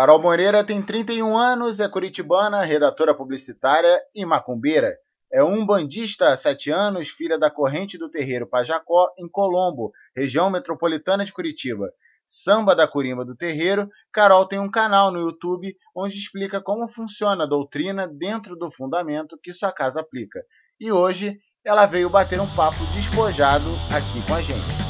Carol Moreira tem 31 anos, é curitibana, redatora publicitária e macumbeira. É um bandista há 7 anos, filha da corrente do terreiro Pajacó, em Colombo, região metropolitana de Curitiba. Samba da Curimba do Terreiro, Carol tem um canal no YouTube onde explica como funciona a doutrina dentro do fundamento que sua casa aplica. E hoje ela veio bater um papo despojado aqui com a gente.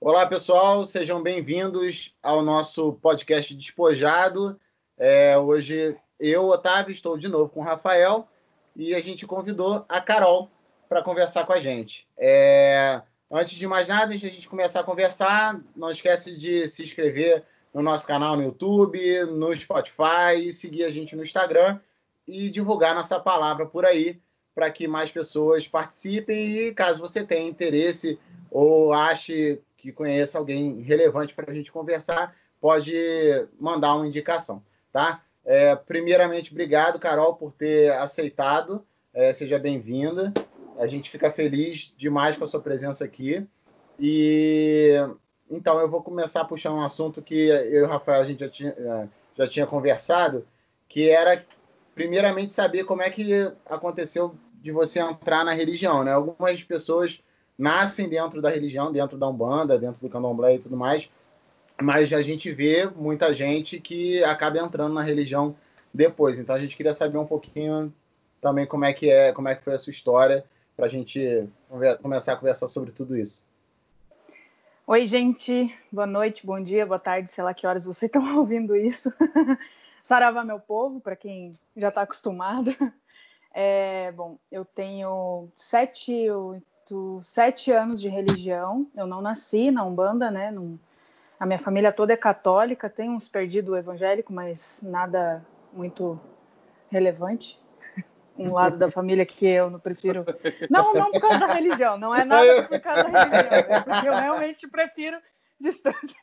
Olá, pessoal, sejam bem-vindos ao nosso podcast Despojado. É, hoje eu, Otávio, estou de novo com o Rafael e a gente convidou a Carol para conversar com a gente. É, antes de mais nada, antes de a gente começar a conversar, não esquece de se inscrever no nosso canal no YouTube, no Spotify e seguir a gente no Instagram e divulgar nossa palavra por aí para que mais pessoas participem e caso você tenha interesse ou ache que conheça alguém relevante para a gente conversar, pode mandar uma indicação, tá? É, primeiramente, obrigado, Carol, por ter aceitado. É, seja bem-vinda. A gente fica feliz demais com a sua presença aqui. E então eu vou começar puxando um assunto que eu e o Rafael a gente já tinha, é, já tinha conversado, que era primeiramente saber como é que aconteceu de você entrar na religião, né? Algumas pessoas nascem dentro da religião, dentro da Umbanda, dentro do Candomblé e tudo mais, mas a gente vê muita gente que acaba entrando na religião depois. Então a gente queria saber um pouquinho também como é que é, como é que foi a sua história, para a gente começar a conversar sobre tudo isso. Oi, gente. Boa noite, bom dia, boa tarde, sei lá que horas vocês estão ouvindo isso. Saravá, meu povo, para quem já está acostumado. É, bom, eu tenho sete, sete anos de religião. Eu não nasci na Umbanda, né? Não, a minha família toda é católica, tem uns perdido evangélico, mas nada muito relevante. Um lado da família que eu não prefiro. Não, não por causa da religião, não é nada por causa da religião, é porque eu realmente prefiro distância.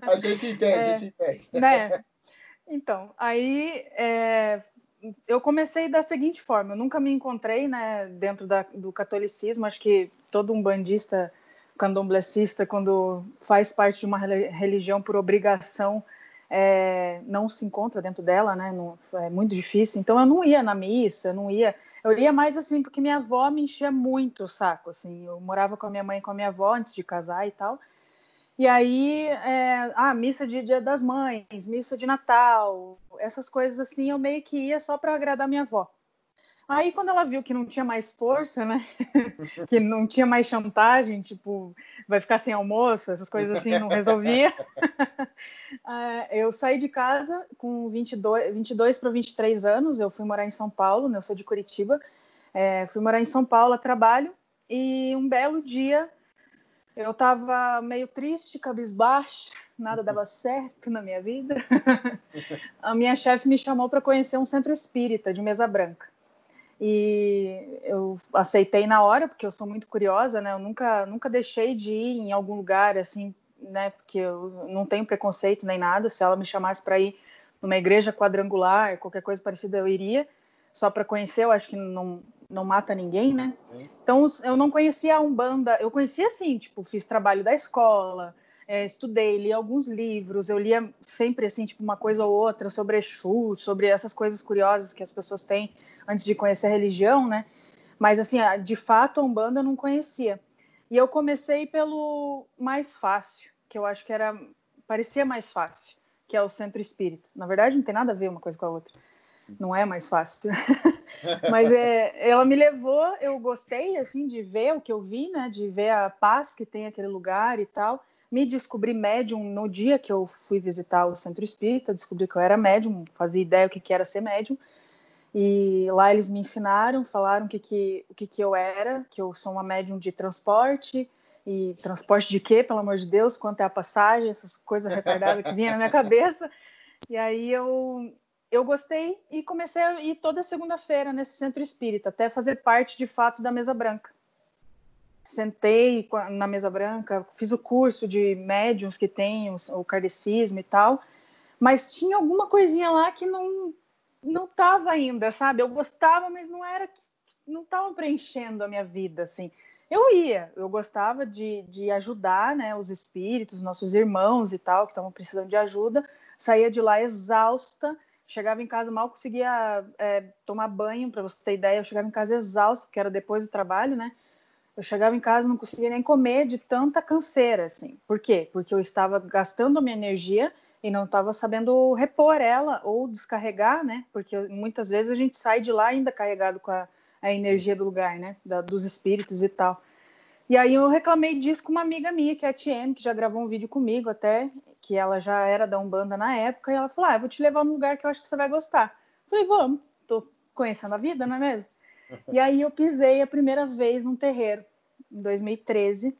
A gente entende, é, a gente entende. Né? Então, aí é, eu comecei da seguinte forma: eu nunca me encontrei né, dentro da, do catolicismo. Acho que todo um bandista candomblessista, quando faz parte de uma religião por obrigação, é, não se encontra dentro dela, né? Não, é muito difícil. Então eu não ia na missa, não ia. Eu ia mais assim porque minha avó me enchia muito o saco. Assim, eu morava com a minha mãe e com a minha avó antes de casar e tal. E aí, é, ah, missa de Dia das Mães, missa de Natal, essas coisas assim, eu meio que ia só para agradar minha avó. Aí, quando ela viu que não tinha mais força, né? que não tinha mais chantagem, tipo, vai ficar sem almoço, essas coisas assim, não resolvia. É, eu saí de casa com 22, 22 para 23 anos, eu fui morar em São Paulo, né? Eu sou de Curitiba. É, fui morar em São Paulo a trabalho e um belo dia eu estava meio triste, cabisbaixa, nada dava certo na minha vida. a minha chefe me chamou para conhecer um centro espírita de Mesa Branca. E eu aceitei na hora, porque eu sou muito curiosa, né? Eu nunca, nunca deixei de ir em algum lugar assim, né? Porque eu não tenho preconceito nem nada. Se ela me chamasse para ir numa igreja quadrangular, qualquer coisa parecida, eu iria. Só para conhecer, eu acho que não, não mata ninguém, né? Então eu não conhecia a Umbanda, eu conhecia assim, tipo, fiz trabalho da escola, é, estudei, li alguns livros, eu lia sempre assim, tipo, uma coisa ou outra sobre Exu, sobre essas coisas curiosas que as pessoas têm antes de conhecer a religião, né? Mas assim, de fato, a Umbanda eu não conhecia. E eu comecei pelo mais fácil, que eu acho que era parecia mais fácil, que é o Centro Espírita. Na verdade, não tem nada a ver uma coisa com a outra não é mais fácil. Mas é, ela me levou, eu gostei assim de ver o que eu vi, né? De ver a paz que tem aquele lugar e tal. Me descobri médium no dia que eu fui visitar o centro espírita, descobri que eu era médium, fazia ideia o que, que era ser médium. E lá eles me ensinaram, falaram que, que, o que, que eu era, que eu sou uma médium de transporte, e transporte de quê, pelo amor de Deus, quanto é a passagem, essas coisas retardadas que vinham na minha cabeça. E aí eu, eu gostei e comecei a ir toda segunda-feira nesse centro espírita, até fazer parte de fato da mesa branca. Sentei na mesa branca, fiz o curso de médiums que tem, o kardecismo e tal, mas tinha alguma coisinha lá que não não estava ainda, sabe? Eu gostava, mas não era não estava preenchendo a minha vida assim. eu ia, eu gostava de, de ajudar, né, os espíritos, nossos irmãos e tal, que estavam precisando de ajuda, saía de lá exausta, chegava em casa mal conseguia é, tomar banho, para você ter ideia, eu chegava em casa exausta, porque era depois do trabalho, né, eu chegava em casa não conseguia nem comer de tanta canseira, assim. Por quê? Porque eu estava gastando minha energia e não estava sabendo repor ela ou descarregar, né? Porque muitas vezes a gente sai de lá ainda carregado com a, a energia do lugar, né? Da, dos espíritos e tal. E aí eu reclamei disso com uma amiga minha, que é a TM, que já gravou um vídeo comigo até, que ela já era da Umbanda na época, e ela falou: Ah, eu vou te levar num lugar que eu acho que você vai gostar. Falei, vamos, tô conhecendo a vida, não é mesmo? E aí eu pisei a primeira vez num terreiro, em 2013.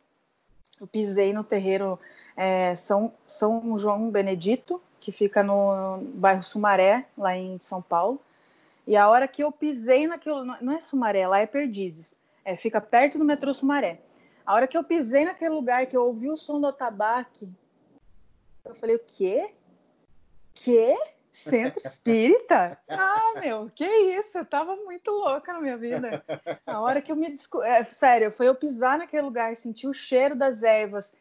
Eu pisei no terreiro é, São, São João Benedito, que fica no bairro Sumaré, lá em São Paulo. E a hora que eu pisei naquilo, não é Sumaré, lá é Perdizes, é, fica perto do metrô Sumaré. A hora que eu pisei naquele lugar, que eu ouvi o som do atabaque, eu falei, o quê? Quê? Centro espírita? Ah, meu, que isso? Eu tava muito louca na minha vida. A hora que eu me desco... é, sério, foi eu pisar naquele lugar, sentir o cheiro das ervas.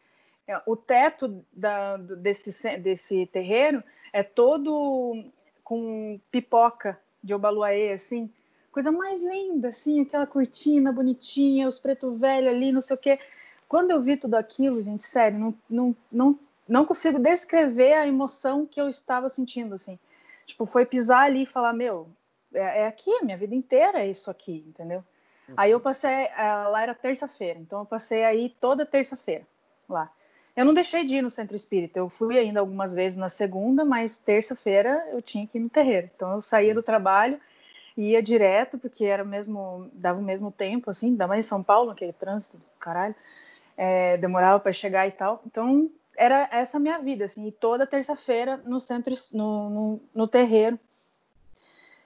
É, o teto da, desse, desse terreiro é todo com pipoca de Obaluaê, assim. Coisa mais linda, assim, aquela cortina bonitinha, os preto velho ali, não sei o quê. Quando eu vi tudo aquilo, gente, sério, não, não, não não consigo descrever a emoção que eu estava sentindo, assim. Tipo, foi pisar ali e falar, meu, é, é aqui, minha vida inteira é isso aqui, entendeu? Uhum. Aí eu passei, é, lá era terça-feira, então eu passei aí toda terça-feira lá. Eu não deixei de ir no centro espírita, eu fui ainda algumas vezes na segunda, mas terça-feira eu tinha que ir no terreiro. Então eu saía do trabalho, ia direto, porque era mesmo, dava o mesmo tempo, assim, ainda mais em São Paulo, aquele trânsito, caralho, é, demorava para chegar e tal. Então era essa minha vida, assim, e toda terça-feira no centro, no, no, no, terreiro.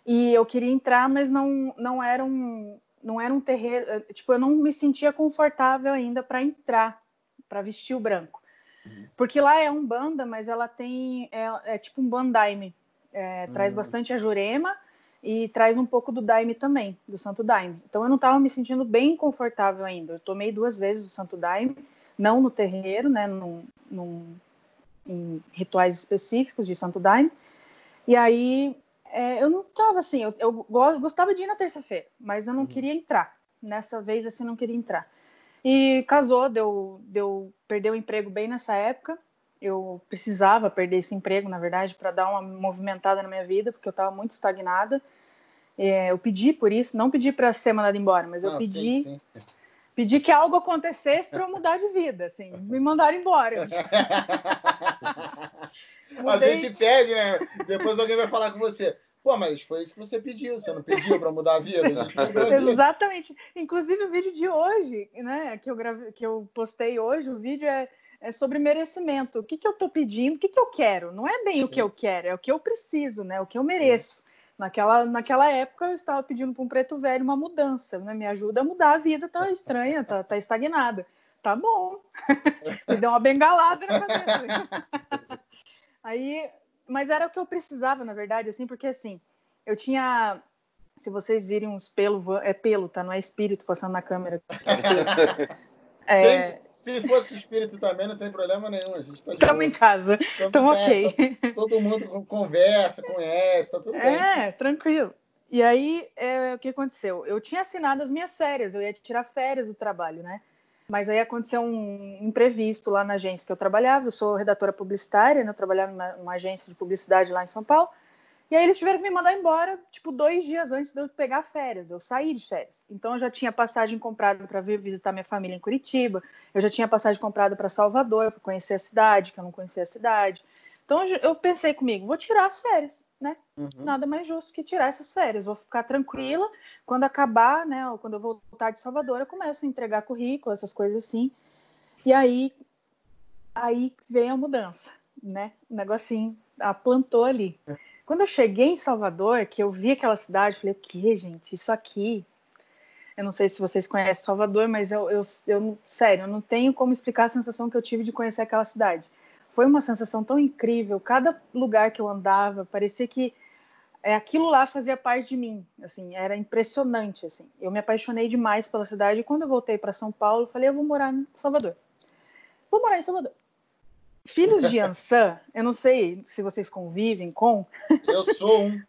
E eu queria entrar, mas não, não era um não era um terreiro, eh, tipo, eu não me sentia confortável ainda para entrar, para vestir o branco. Uhum. Porque lá é um banda, mas ela tem é, é tipo um bandaime, é, uhum. traz bastante a jurema e traz um pouco do daime também, do santo daime. Então eu não estava me sentindo bem confortável ainda. Eu tomei duas vezes o santo daime não no terreiro, né, num, num, em rituais específicos de Santo Daime. E aí é, eu não estava assim, eu, eu, gostava de ir na terça-feira, mas eu não uhum. queria entrar. Nessa vez, assim, não queria entrar. E casou, deu, deu, perdeu o emprego bem nessa época. Eu precisava perder esse emprego, na verdade, para dar uma movimentada na minha vida, porque eu estava muito estagnada. É, eu pedi por isso, não pedi para ser mandada embora, mas eu pedi sim, sim Pedi que algo acontecesse para eu mudar de vida, assim, me mandar embora. A gente pede, né? Depois alguém vai falar com você. Pô, mas foi isso que você pediu, você não pediu para mudar a vida? A Exatamente. Inclusive o vídeo de hoje, né, que eu gravei, que eu postei hoje, o vídeo é, é sobre merecimento. O que, que eu estou pedindo? O que, que eu quero? Não é bem o que eu quero, é o que eu preciso, né? O que eu mereço. Naquela, naquela época eu estava pedindo para um preto velho uma mudança, né? Me ajuda a mudar a vida, tá estranha, tá, tá estagnada. Tá bom. Me deu uma bengalada na cabeça. Aí, mas era o que eu precisava, na verdade, assim, porque assim, eu tinha se vocês virem uns pelos, é pelo, tá? Não é espírito passando na câmera. É, se fosse espírito também, não tem problema nenhum. A gente tá Estamos em casa. Estamos ok. Tá, todo mundo conversa, conhece, tá tudo é, bem. É, tranquilo. E aí, é, o que aconteceu? Eu tinha assinado as minhas férias, eu ia tirar férias do trabalho, né? Mas aí aconteceu um imprevisto lá na agência que eu trabalhava. Eu sou redatora publicitária, né? eu trabalhava numa agência de publicidade lá em São Paulo. E aí eles tiveram que me mandar embora, tipo, dois dias antes de eu pegar férias, de eu sair de férias. Então eu já tinha passagem comprada para vir visitar minha família em Curitiba, eu já tinha passagem comprada para Salvador, para conhecer a cidade, que eu não conhecia a cidade. Então eu pensei comigo, vou tirar as férias, né? Uhum. Nada mais justo que tirar essas férias. Vou ficar tranquila. Quando acabar, né? Ou quando eu voltar de Salvador, eu começo a entregar currículo, essas coisas assim. E aí, aí vem a mudança, né? O negocinho plantou ali. Quando eu cheguei em Salvador, que eu vi aquela cidade, falei, o que, gente? Isso aqui. Eu não sei se vocês conhecem Salvador, mas eu, eu, eu, sério, eu não tenho como explicar a sensação que eu tive de conhecer aquela cidade. Foi uma sensação tão incrível. Cada lugar que eu andava, parecia que é, aquilo lá fazia parte de mim, assim, era impressionante, assim. Eu me apaixonei demais pela cidade e quando eu voltei para São Paulo, falei, eu vou morar em Salvador. Vou morar em Salvador. Filhos de Ansan, eu não sei se vocês convivem com. Eu sou um.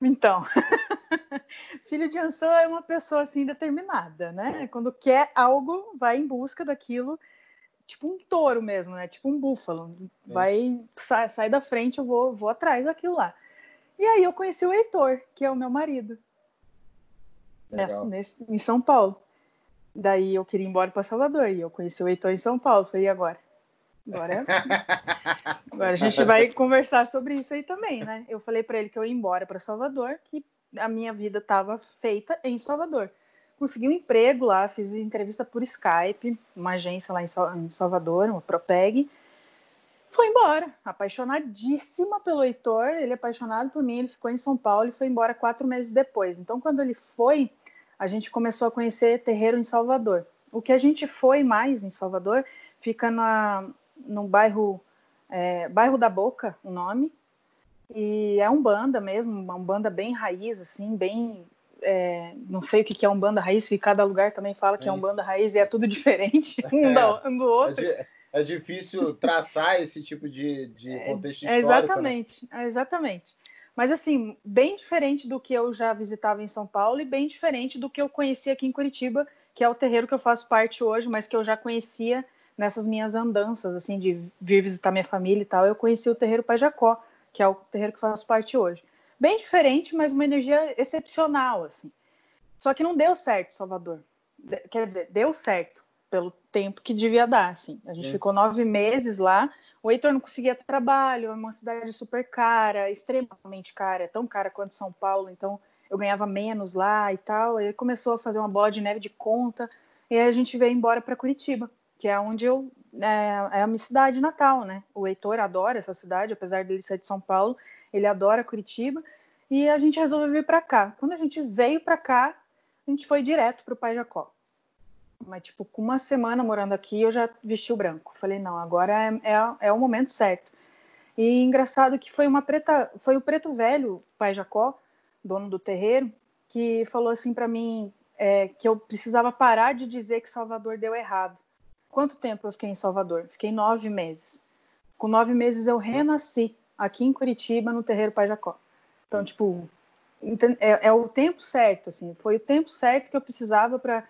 Então, filho de Ansan é uma pessoa assim determinada, né? Quando quer algo, vai em busca daquilo, tipo um touro mesmo, né? Tipo um búfalo. Vai, sai, sai da frente, eu vou, vou atrás daquilo lá. E aí eu conheci o Heitor, que é o meu marido, nessa, nesse, em São Paulo. Daí eu queria ir embora para Salvador e eu conheci o Heitor em São Paulo. Falei, e agora? Agora, é agora a gente vai conversar sobre isso aí também, né? Eu falei para ele que eu ia embora para Salvador, que a minha vida estava feita em Salvador. Consegui um emprego lá, fiz entrevista por Skype, uma agência lá em Salvador, uma Propeg. Foi embora, apaixonadíssima pelo Heitor, ele é apaixonado por mim, ele ficou em São Paulo e foi embora quatro meses depois. Então, quando ele foi, a gente começou a conhecer terreiro em Salvador. O que a gente foi mais em Salvador fica na, no bairro, é, bairro da Boca, o nome, e é um banda mesmo, uma banda bem raiz, assim, bem. É, não sei o que é um banda raiz, porque cada lugar também fala que é, é um banda raiz e é tudo diferente um, é, do, outro. É, é, difícil traçar esse tipo de, de é, contexto histórico. Né? Exatamente, né? exatamente. Mas assim, bem diferente do que eu já visitava em São Paulo e bem diferente do que eu conhecia aqui em Curitiba, que é o terreiro que eu faço parte hoje, mas que eu já conhecia nessas minhas andanças, assim, de vir visitar minha família e tal. Eu conheci o terreiro Pai Jacó, que é o terreiro que faço parte hoje. Bem diferente, mas uma energia excepcional, assim. Só que não deu certo, Salvador. Quer dizer, deu certo pelo tempo que devia dar, assim. A gente é. ficou nove meses lá o Heitor não conseguia trabalho, é uma cidade super cara, extremamente cara, é tão cara quanto São Paulo, então eu ganhava menos lá e tal. Aí começou a fazer uma bola de neve de conta, e aí a gente veio embora para Curitiba, que é onde eu é, é, a minha cidade natal, né? O Heitor adora essa cidade, apesar dele ser de São Paulo, ele adora Curitiba, e a gente resolveu vir para cá. Quando a gente veio para cá, a gente foi direto para o Pai Jacó. Mas, tipo, com uma semana morando aqui, eu já vesti o branco. Falei, não, agora é, é, é o momento certo. E engraçado que foi uma preta, foi o preto velho, pai Jacó, dono do terreiro, que falou assim para mim é, que eu precisava parar de dizer que Salvador deu errado. Quanto tempo eu fiquei em Salvador? Fiquei nove meses. Com nove meses eu renasci aqui em Curitiba, no terreiro Pai Jacó. Então, tipo, é, é o tempo certo, assim. Foi o tempo certo que eu precisava para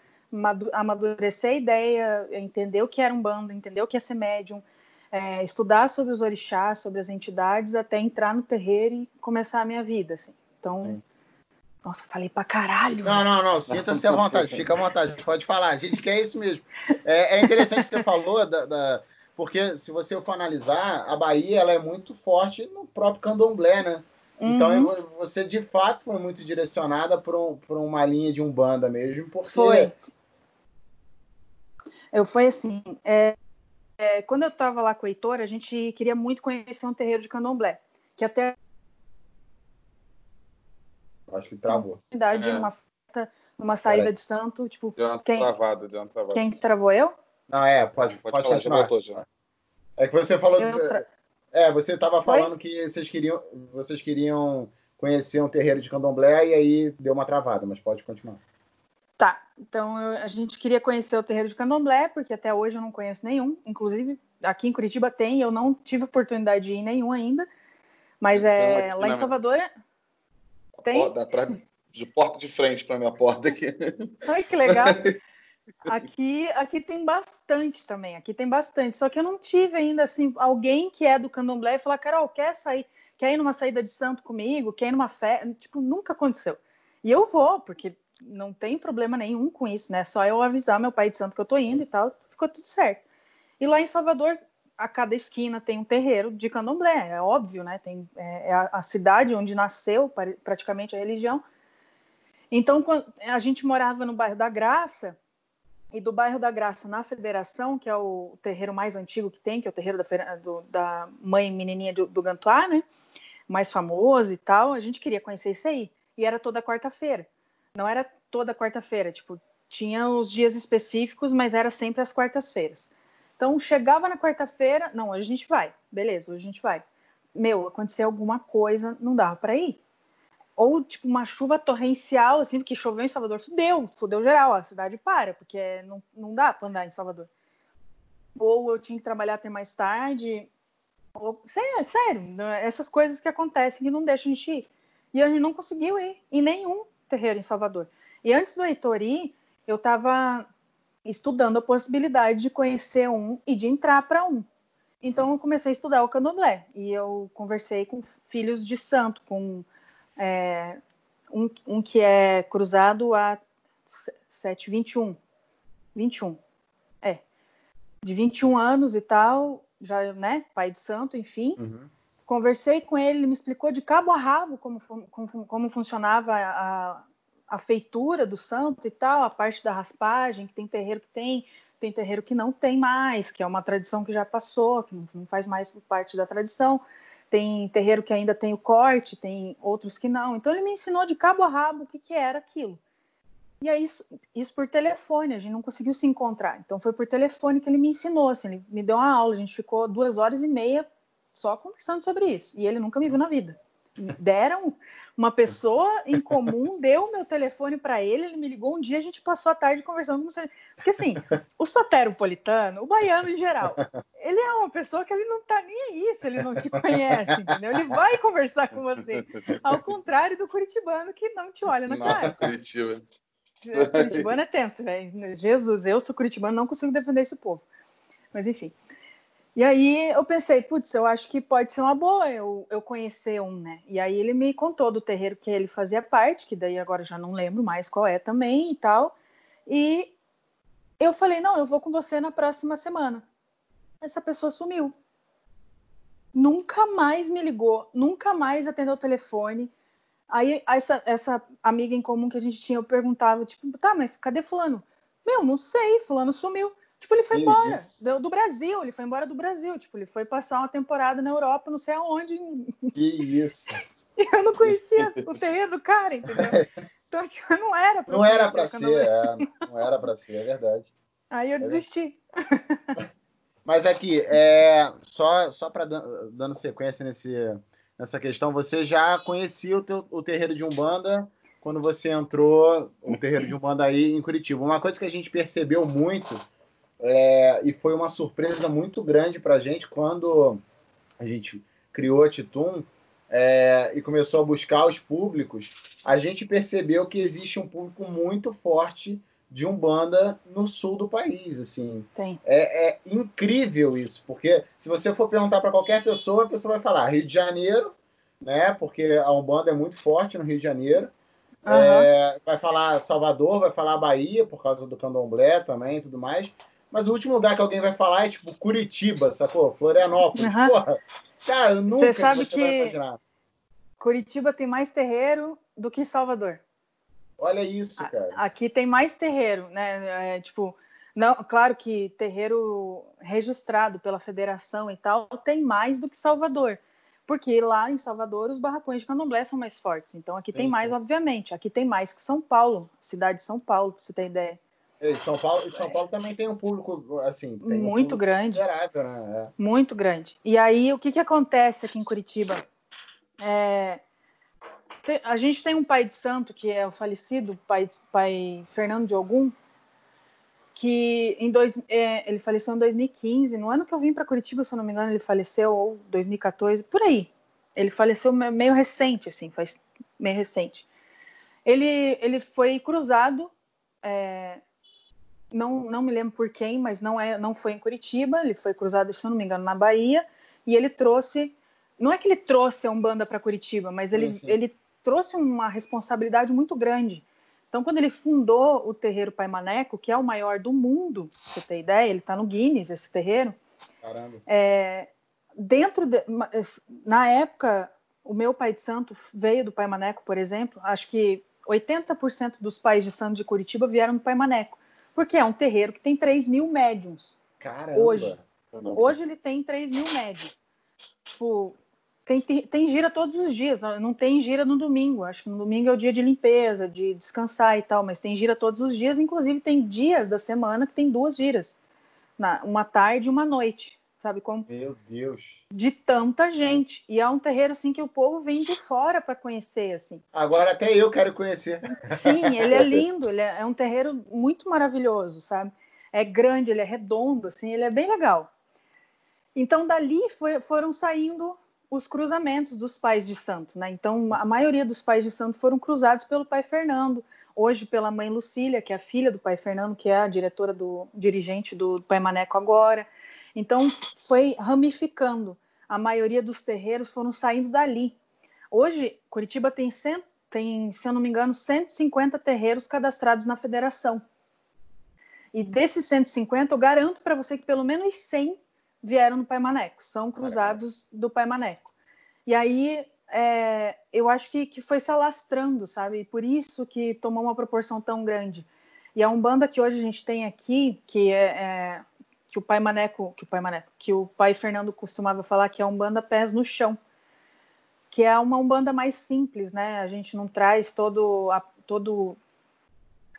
amadurecer a ideia, entender o que era um bando, entender o que é ser médium, é, estudar sobre os orixás, sobre as entidades, até entrar no terreiro e começar a minha vida, assim. Então, Sim. Nossa, falei pra caralho. Não, não, não, sinta-se à vontade, fica à vontade, pode falar. A gente quer isso mesmo. É, é interessante que você falou da, da, porque se você for analisar, a Bahia ela é muito forte no próprio candomblé, né? Então uhum. você de fato foi muito direcionada para um, uma linha de umbanda mesmo, porque foi. Eu foi assim, é, é, quando eu estava lá com o Heitor, a gente queria muito conhecer um terreiro de candomblé, que até acho que travou. Idade, é. numa festa, numa saída de santo, tipo, deu uma quem, travada, deu uma travada. Quem travou eu? Não, é, pode, pode, pode falar, continuar. Já voltou, já. É que você falou tra... É, você estava falando que vocês queriam, vocês queriam conhecer um terreiro de candomblé e aí deu uma travada, mas pode continuar. Tá, então eu, a gente queria conhecer o terreiro de candomblé, porque até hoje eu não conheço nenhum. Inclusive, aqui em Curitiba tem, eu não tive oportunidade de ir em nenhum ainda. Mas é, lá em Salvador. Tem. Porta, atrás, de porta de frente para minha porta aqui. Ai, que legal. Aqui, aqui tem bastante também, aqui tem bastante. Só que eu não tive ainda assim alguém que é do candomblé e falar, Carol, quer sair, quer ir numa saída de santo comigo, quer ir numa festa, tipo, nunca aconteceu. E eu vou, porque não tem problema nenhum com isso, né? Só eu avisar meu pai de santo que eu tô indo e tal, ficou tudo certo. E lá em Salvador, a cada esquina tem um terreiro de candomblé, é óbvio, né? Tem, é, é a, cidade onde nasceu praticamente a religião. Então, a gente morava no bairro da Graça, e do bairro da Graça na Federação, que é o terreiro mais antigo que tem, que é o terreiro da, do, da mãe menininha do, do Gantuá, né? Mais famoso e tal. A gente queria conhecer isso aí. E era toda quarta-feira não era toda quarta-feira, tipo, tinha os dias específicos, mas era sempre às quartas-feiras. Então, chegava na quarta-feira, não, hoje a gente vai, beleza, hoje a gente vai. Meu, aconteceu alguma coisa, não dava para ir. ou tipo uma chuva torrencial, assim, porque choveu em Salvador, fudeu, fudeu geral, a cidade para, porque não, não dá para andar em Salvador. Ou eu tinha que trabalhar até mais tarde, ou, sério, sério, né, essas coisas que acontecem que não deixam a gente ir. E a gente não conseguiu ir em nenhum terreiro em Salvador. E antes do Heitor ir, eu estava estudando a possibilidade de conhecer um e de entrar para um. Então eu comecei a estudar o candomblé e eu conversei com filhos de santo, com é, um, um, que é cruzado a 7, 21. 21. É. De 21 anos e tal, já, né? Pai de santo, enfim. Uhum. Conversei com ele, ele me explicou de cabo a rabo como, como, como funcionava a, a feitura do santo e tal, a parte da raspagem, que tem terreiro que tem, tem terreiro que não tem mais, que é uma tradição que já passou, que não faz mais parte da tradição. Tem terreiro que ainda tem o corte, tem outros que não. Então ele me ensinou de cabo a rabo o que, que era aquilo. E aí, isso, isso por telefone, a gente não conseguiu se encontrar. Então foi por telefone que ele me ensinou, assim, ele me deu uma aula, a gente ficou duas horas e meia só conversando sobre isso. E ele nunca me viu na vida deram uma pessoa em comum deu o meu telefone para ele, ele me ligou um dia, a gente passou a tarde conversando com você. Porque assim, o soteropolitano, o baiano em geral, ele é uma pessoa que ele não tá nem aí se ele não te conhece, entendeu? Ele vai conversar com você. Ao contrário do curitibano que não te olha na Nossa, cara. Curitiba. Curitibano é tenso, velho. Jesus, eu sou curitibano, não consigo defender esse povo. Mas enfim. E aí eu pensei, putz, eu acho que pode ser uma boa eu, eu conhecer um, né? E aí ele me contou do terreiro que ele fazia parte, que daí agora já não lembro mais qual é também e tal. E eu falei, não, eu vou com você na próxima semana. Essa pessoa sumiu. Nunca mais me ligou, nunca mais atendeu o telefone. Aí essa, essa amiga em comum que a gente tinha, eu perguntava, tipo, tá, mas cadê fulano? Meu, não sei, fulano sumiu. Tipo, ele foi embora do, do, Brasil, ele foi embora do Brasil. Tipo, ele foi passar uma temporada na Europa, não sei aonde. Que isso. eu não conhecia o terreno do cara, entendeu? Então, tipo, não era pra Não era pra ser, é, não era pra ser, é verdade. Aí eu é. desisti. Mas aqui, é, só, só para dando sequência nesse, nessa questão, você já conhecia o, teu, o terreiro de Umbanda quando você entrou, o terreiro de Umbanda aí em Curitiba. Uma coisa que a gente percebeu muito é, e foi uma surpresa muito grande para a gente quando a gente criou a Titum é, e começou a buscar os públicos. A gente percebeu que existe um público muito forte de Umbanda no sul do país. assim é, é, incrível isso, porque se você for perguntar para qualquer pessoa, a pessoa vai falar Rio de Janeiro, né? Porque a Umbanda é muito forte no Rio de Janeiro. Uhum. Vai falar Salvador, vai falar Bahia, por causa do candomblé também e tudo mais. Mas o último lugar que alguém vai falar é tipo Curitiba, sacou? Florianópolis. Uhum. Porra, cara, nunca você sabe você que Curitiba tem mais terreiro do que Salvador. Olha isso, cara. Aqui tem mais terreiro, né? É, tipo, não, claro que terreiro registrado pela federação e tal tem mais do que Salvador. Porque lá em Salvador os barracões de candomblé são mais fortes. Então aqui tem, tem mais, obviamente. Aqui tem mais que São Paulo, cidade de São Paulo, pra você ter ideia. E São Paulo, São Paulo também tem um público assim muito um grande, né? É. muito grande. E aí o que que acontece aqui em Curitiba? É, a gente tem um pai de santo que é o falecido pai, pai Fernando de Ogum, que em dois, é, ele faleceu em 2015. No ano que eu vim para Curitiba, se eu não me engano, ele faleceu ou 2014, por aí. Ele faleceu meio recente, assim, faz meio recente. Ele, ele foi cruzado é, não, não me lembro por quem, mas não, é, não foi em Curitiba, ele foi cruzado, se não me engano, na Bahia, e ele trouxe, não é que ele trouxe a Umbanda para Curitiba, mas ele, sim, sim. ele trouxe uma responsabilidade muito grande. Então, quando ele fundou o terreiro Pai Maneco, que é o maior do mundo, pra você ter ideia, ele está no Guinness, esse terreiro. Caramba. É, dentro de, na época, o meu pai de santo veio do Pai Maneco, por exemplo. Acho que 80% dos pais de santo de Curitiba vieram do Pai Maneco. Porque é um terreiro que tem 3 mil médiums. Caramba! Hoje. Hoje ele tem 3 mil médiums. Tipo, tem, tem gira todos os dias, não tem gira no domingo. Acho que no domingo é o dia de limpeza, de descansar e tal, mas tem gira todos os dias. Inclusive, tem dias da semana que tem duas giras, na, uma tarde e uma noite. Sabe como? Meu Deus. De tanta gente. E é um terreiro assim que o povo vem de fora para conhecer assim. Agora até eu quero conhecer. Sim, ele é lindo, ele é, é um terreiro muito maravilhoso, sabe? É grande, ele é redondo, assim, ele é bem legal. Então dali foi, foram saindo os cruzamentos dos pais de santo, né? Então a maioria dos pais de santo foram cruzados pelo pai Fernando, hoje pela mãe Lucília, que é a filha do pai Fernando, que é a diretora do dirigente do Pai Maneco agora. Então foi ramificando. A maioria dos terreiros foram saindo dali. Hoje Curitiba tem, cento, tem se eu não me engano, 150 terreiros cadastrados na federação. E desses 150, eu garanto para você que pelo menos 100 vieram no Pai Maneco, são cruzados do Pai Maneco. E aí é, eu acho que, que foi se alastrando, sabe? E por isso que tomou uma proporção tão grande. E a Umbanda que hoje a gente tem aqui, que é, é, que o pai Maneco, que o pai Maneco, que o pai Fernando costumava falar que é a Umbanda pés no chão, que é uma Umbanda mais simples, né? A gente não traz todo a, todo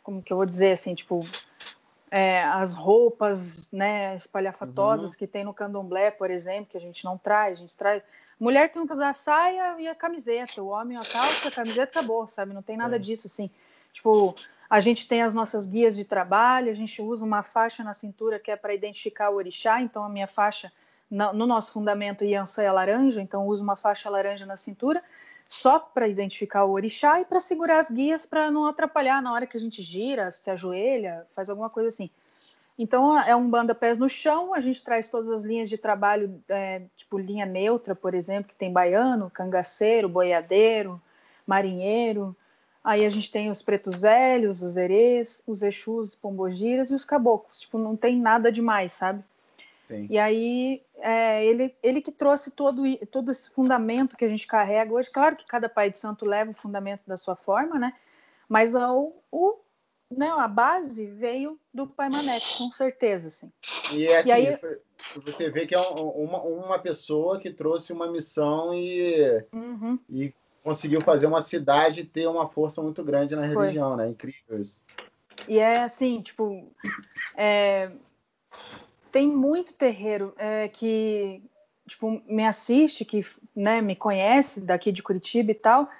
como que eu vou dizer assim, tipo é, as roupas, né, espalhafatosas uhum. que tem no Candomblé, por exemplo, que a gente não traz, a gente traz Mulher tem que usar a saia e a camiseta, o homem a calça, a camiseta acabou, sabe? Não tem nada é. disso assim. Tipo, a gente tem as nossas guias de trabalho, a gente usa uma faixa na cintura que é para identificar o orixá, então a minha faixa no nosso fundamento Yansan é laranja, então uso uma faixa laranja na cintura só para identificar o orixá e para segurar as guias para não atrapalhar na hora que a gente gira, se ajoelha, faz alguma coisa assim. Então, é um banda pés no chão, a gente traz todas as linhas de trabalho, é, tipo linha neutra, por exemplo, que tem baiano, cangaceiro, boiadeiro, marinheiro. Aí a gente tem os pretos velhos, os erês, os exus, pombogiras e os caboclos. Tipo, não tem nada demais, sabe? Sim. E aí, é, ele, ele que trouxe todo, todo esse fundamento que a gente carrega hoje. Claro que cada pai de santo leva o fundamento da sua forma, né? Mas o, o não, a base veio do Pai Maneco, com certeza, assim. E, assim, e aí... você vê que é uma, uma pessoa que trouxe uma missão e, uhum. e conseguiu fazer uma cidade ter uma força muito grande na Foi. religião, né? Incrível isso. E é assim, tipo, é, tem muito terreiro é, que tipo, me assiste, que né, me conhece daqui de Curitiba e tal,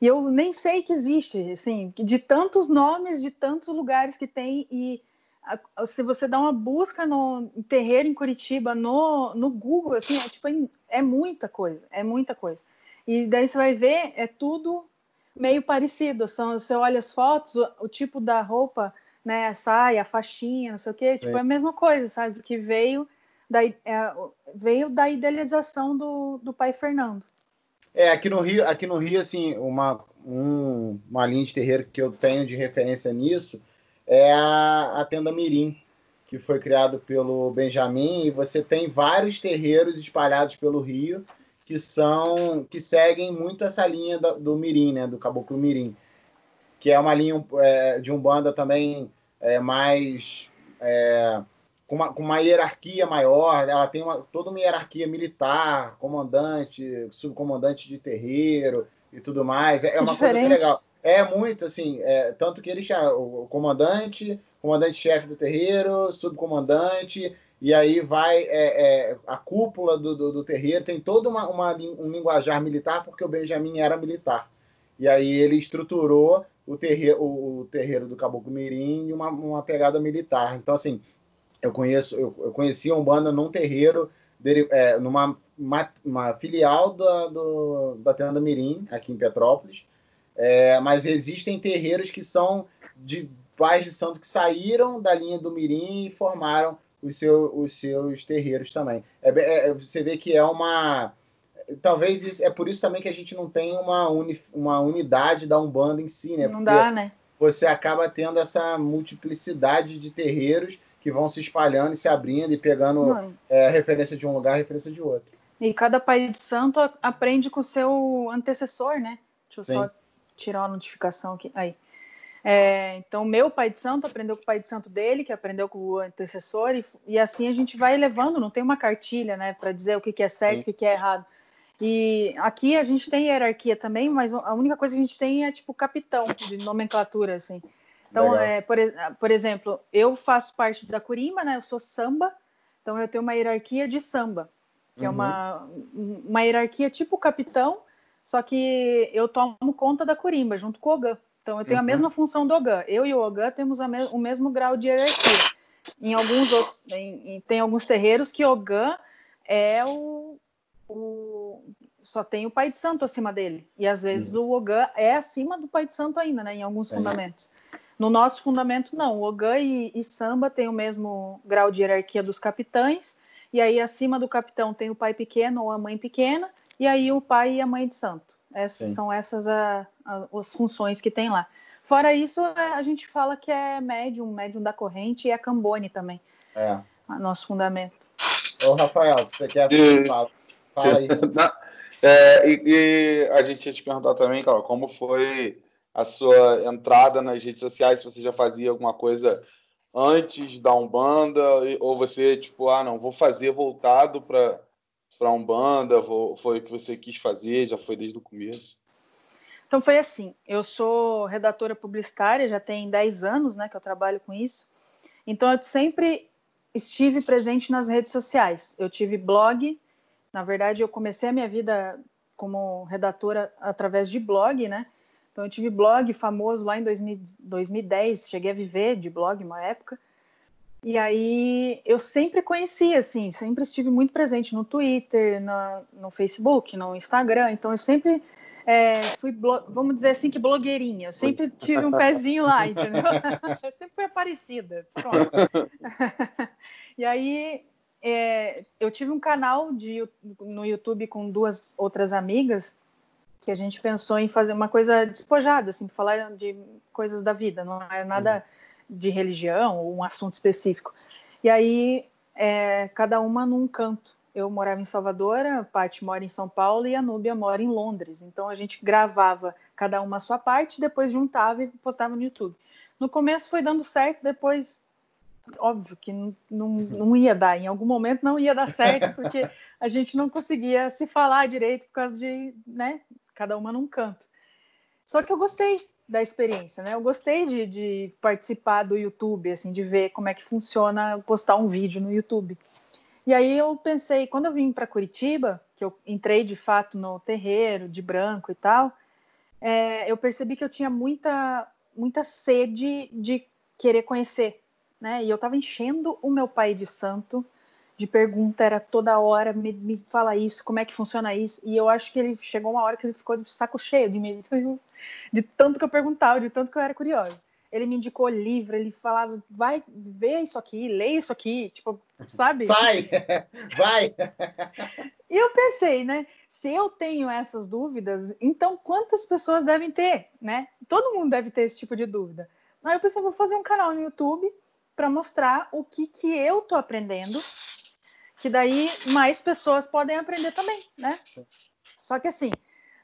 e eu nem sei que existe, assim, de tantos nomes, de tantos lugares que tem, e a, se você dá uma busca no terreiro em Curitiba, no, no Google, assim, é, tipo, é muita coisa, é muita coisa. E daí você vai ver, é tudo meio parecido, são, você olha as fotos, o, o tipo da roupa, né, a saia, a faixinha, não sei o quê, tipo, é, é a mesma coisa, sabe, porque veio da, é, veio da idealização do, do pai Fernando. É, aqui no Rio, aqui no Rio assim, uma, um, uma linha de terreiro que eu tenho de referência nisso é a, a Tenda Mirim, que foi criado pelo Benjamin, e você tem vários terreiros espalhados pelo Rio que são que seguem muito essa linha do, do Mirim, né, do Caboclo Mirim, que é uma linha é, de umbanda também é, mais é, com uma, com uma hierarquia maior, ela tem uma, toda uma hierarquia militar, comandante, subcomandante de terreiro e tudo mais. É, é uma Diferente. coisa legal. É muito, assim, é, tanto que ele já, o comandante, comandante-chefe do terreiro, subcomandante, e aí vai é, é, a cúpula do, do, do, terreiro, tem todo uma, uma, um linguajar militar, porque o Benjamin era militar. E aí ele estruturou o terreiro, o, terreiro do Caboclo Mirim em uma, uma pegada militar. Então, assim, eu conheço, eu, eu conheci a Umbanda num terreiro, é, numa uma, uma filial da, do, da Tenda Mirim, aqui em Petrópolis. É, mas existem terreiros que são de pais de santo que saíram da linha do Mirim e formaram os, seu, os seus terreiros também. É, é, você vê que é uma. Talvez isso, é por isso também que a gente não tem uma, uni, uma unidade da Umbanda em si, né? Não Porque dá, né? Você acaba tendo essa multiplicidade de terreiros que vão se espalhando e se abrindo e pegando é, referência de um lugar, referência de outro. E cada pai de santo aprende com o seu antecessor, né? Deixa eu Sim. só tirar uma notificação aqui. Aí. É, então, meu pai de santo aprendeu com o pai de santo dele, que aprendeu com o antecessor, e, e assim a gente vai levando, não tem uma cartilha, né, para dizer o que, que é certo, Sim. o que, que é errado. E aqui a gente tem hierarquia também, mas a única coisa que a gente tem é tipo capitão de nomenclatura, assim. Então, é, por, por, exemplo, eu faço parte da Curima, né? Eu sou samba, Então eu tenho uma hierarquia de samba, que é Uhum. uma, uma hierarquia tipo capitão, só que eu tomo conta da corimba junto com o Ogã. Então eu tenho Uhum. a mesma função do Ogã. Eu e o Ogã temos me- o mesmo grau de hierarquia. Em alguns outros, em- em- tem alguns terreiros que Ogã é o, o- só tem o pai de santo acima dele. E às vezes o Ogã é acima do pai de santo ainda, né? Em alguns Sim. fundamentos. No nosso fundamento, não. O Ogã e, e samba tem o mesmo grau de hierarquia dos capitães. E aí, acima do capitão, tem o pai pequeno ou a mãe pequena. E aí, o pai e a mãe de santo. Essas, são essas a- a- as funções que tem lá. Fora isso, a a gente fala que é médium, médium da corrente e é cambone também, É. a nosso fundamento. Ô, Rafael, você quer E- fala, fala aí. Na- é, e, e a gente ia te perguntar também, Carol, como foi a sua entrada nas redes sociais? Se você já fazia alguma coisa antes da Umbanda, ou você, tipo, ah, não, vou fazer voltado para para Umbanda, foi o que você quis fazer, já foi desde o começo? Então foi assim, eu sou redatora publicitária, já tem 10 anos né, que eu trabalho com isso. Então eu sempre estive presente nas redes sociais. Eu tive blog, na verdade eu comecei a minha vida como redatora através de blog, né? Então eu tive blog famoso lá em 2000, 2010, cheguei a viver de blog uma época. E aí eu sempre conheci, assim, sempre estive muito presente no Twitter, na, no Facebook, no Instagram. Então eu sempre é, fui, vamos dizer assim, que blogueirinha. Eu sempre tive um pezinho lá, entendeu? Eu sempre fui aparecida. Pronto. e aí é, eu tive um canal de, no YouTube com duas outras amigas que a gente pensou em fazer uma coisa despojada, assim, falar de coisas da vida, não é nada de religião ou um assunto específico. E aí, é, cada uma num canto. Eu morava em Salvador, a Paty mora em São Paulo e a Núbia mora em Londres. Então a gente gravava cada uma a sua parte, depois juntava e postava no YouTube. No começo foi dando certo, depois, óbvio que não, não, não ia dar. Em algum momento não ia dar certo, porque a gente não conseguia se falar direito por causa de, né, cada uma num canto. Só que eu gostei da experiência, né? Eu gostei de, de participar do YouTube, assim, de ver como é que funciona postar um vídeo no YouTube. E aí eu pensei, quando eu vim para Curitiba, que eu entrei de fato no terreiro de branco e tal, é, eu percebi que eu tinha muita, muita sede de querer conhecer, né? E eu estava enchendo o meu pai de santo de pergunta, era toda hora, me, me fala isso, como é que funciona isso. E eu acho que ele chegou uma hora que ele ficou de saco cheio de mim, de tanto que eu perguntava, de tanto que eu era curiosa. Ele me indicou livro, ele falava, vai ver isso aqui, lê isso aqui, tipo, sabe? Vai! Vai! E eu pensei, né? Se eu tenho essas dúvidas, então quantas pessoas devem ter, né? Todo mundo deve ter esse tipo de dúvida. Aí eu pensei, vou fazer um canal no YouTube para mostrar o que, que eu tô aprendendo, que daí mais pessoas podem aprender também, né? Só que assim,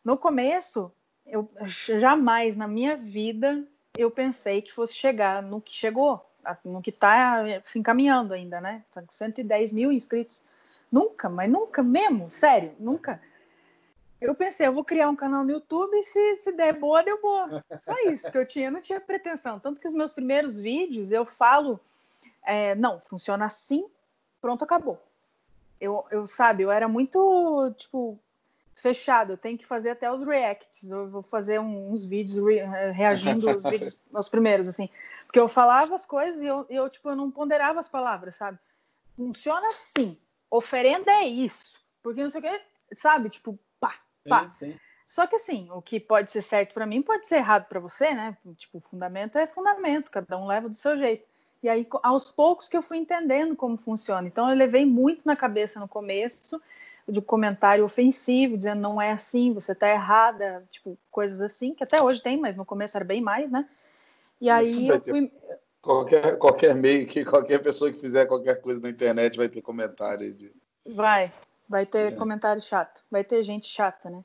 no começo, eu jamais na minha vida eu pensei que fosse chegar no que chegou, no que está se encaminhando ainda, né? São 110 mil inscritos. Nunca, mas nunca mesmo, sério, nunca. Eu pensei, eu vou criar um canal no YouTube e se, se der boa, deu boa. Só isso que eu tinha, eu não tinha pretensão. Tanto que os meus primeiros vídeos eu falo, é, não, funciona assim, pronto, acabou. Eu, eu, sabe, eu era muito, tipo, fechado, tenho que fazer até os reacts, eu vou fazer uns vídeos re, reagindo aos vídeos, aos primeiros, assim, porque eu falava as coisas e eu, eu, tipo, eu não ponderava as palavras, sabe? Funciona assim, oferenda é isso, porque não sei o que, sabe? Tipo, pá, pá. Sim, sim. Só que assim, o que pode ser certo para mim pode ser errado para você, né? Tipo, fundamento é fundamento, cada um leva do seu jeito. E aí, aos poucos que eu fui entendendo como funciona. Então, eu levei muito na cabeça no começo de comentário ofensivo, dizendo não é assim, você tá errada, tipo, coisas assim, que até hoje tem, mas no começo era bem mais, né? E aí eu fui. Qualquer, qualquer meio que qualquer pessoa que fizer qualquer coisa na internet vai ter comentário de. Vai, vai ter é. comentário chato, vai ter gente chata, né?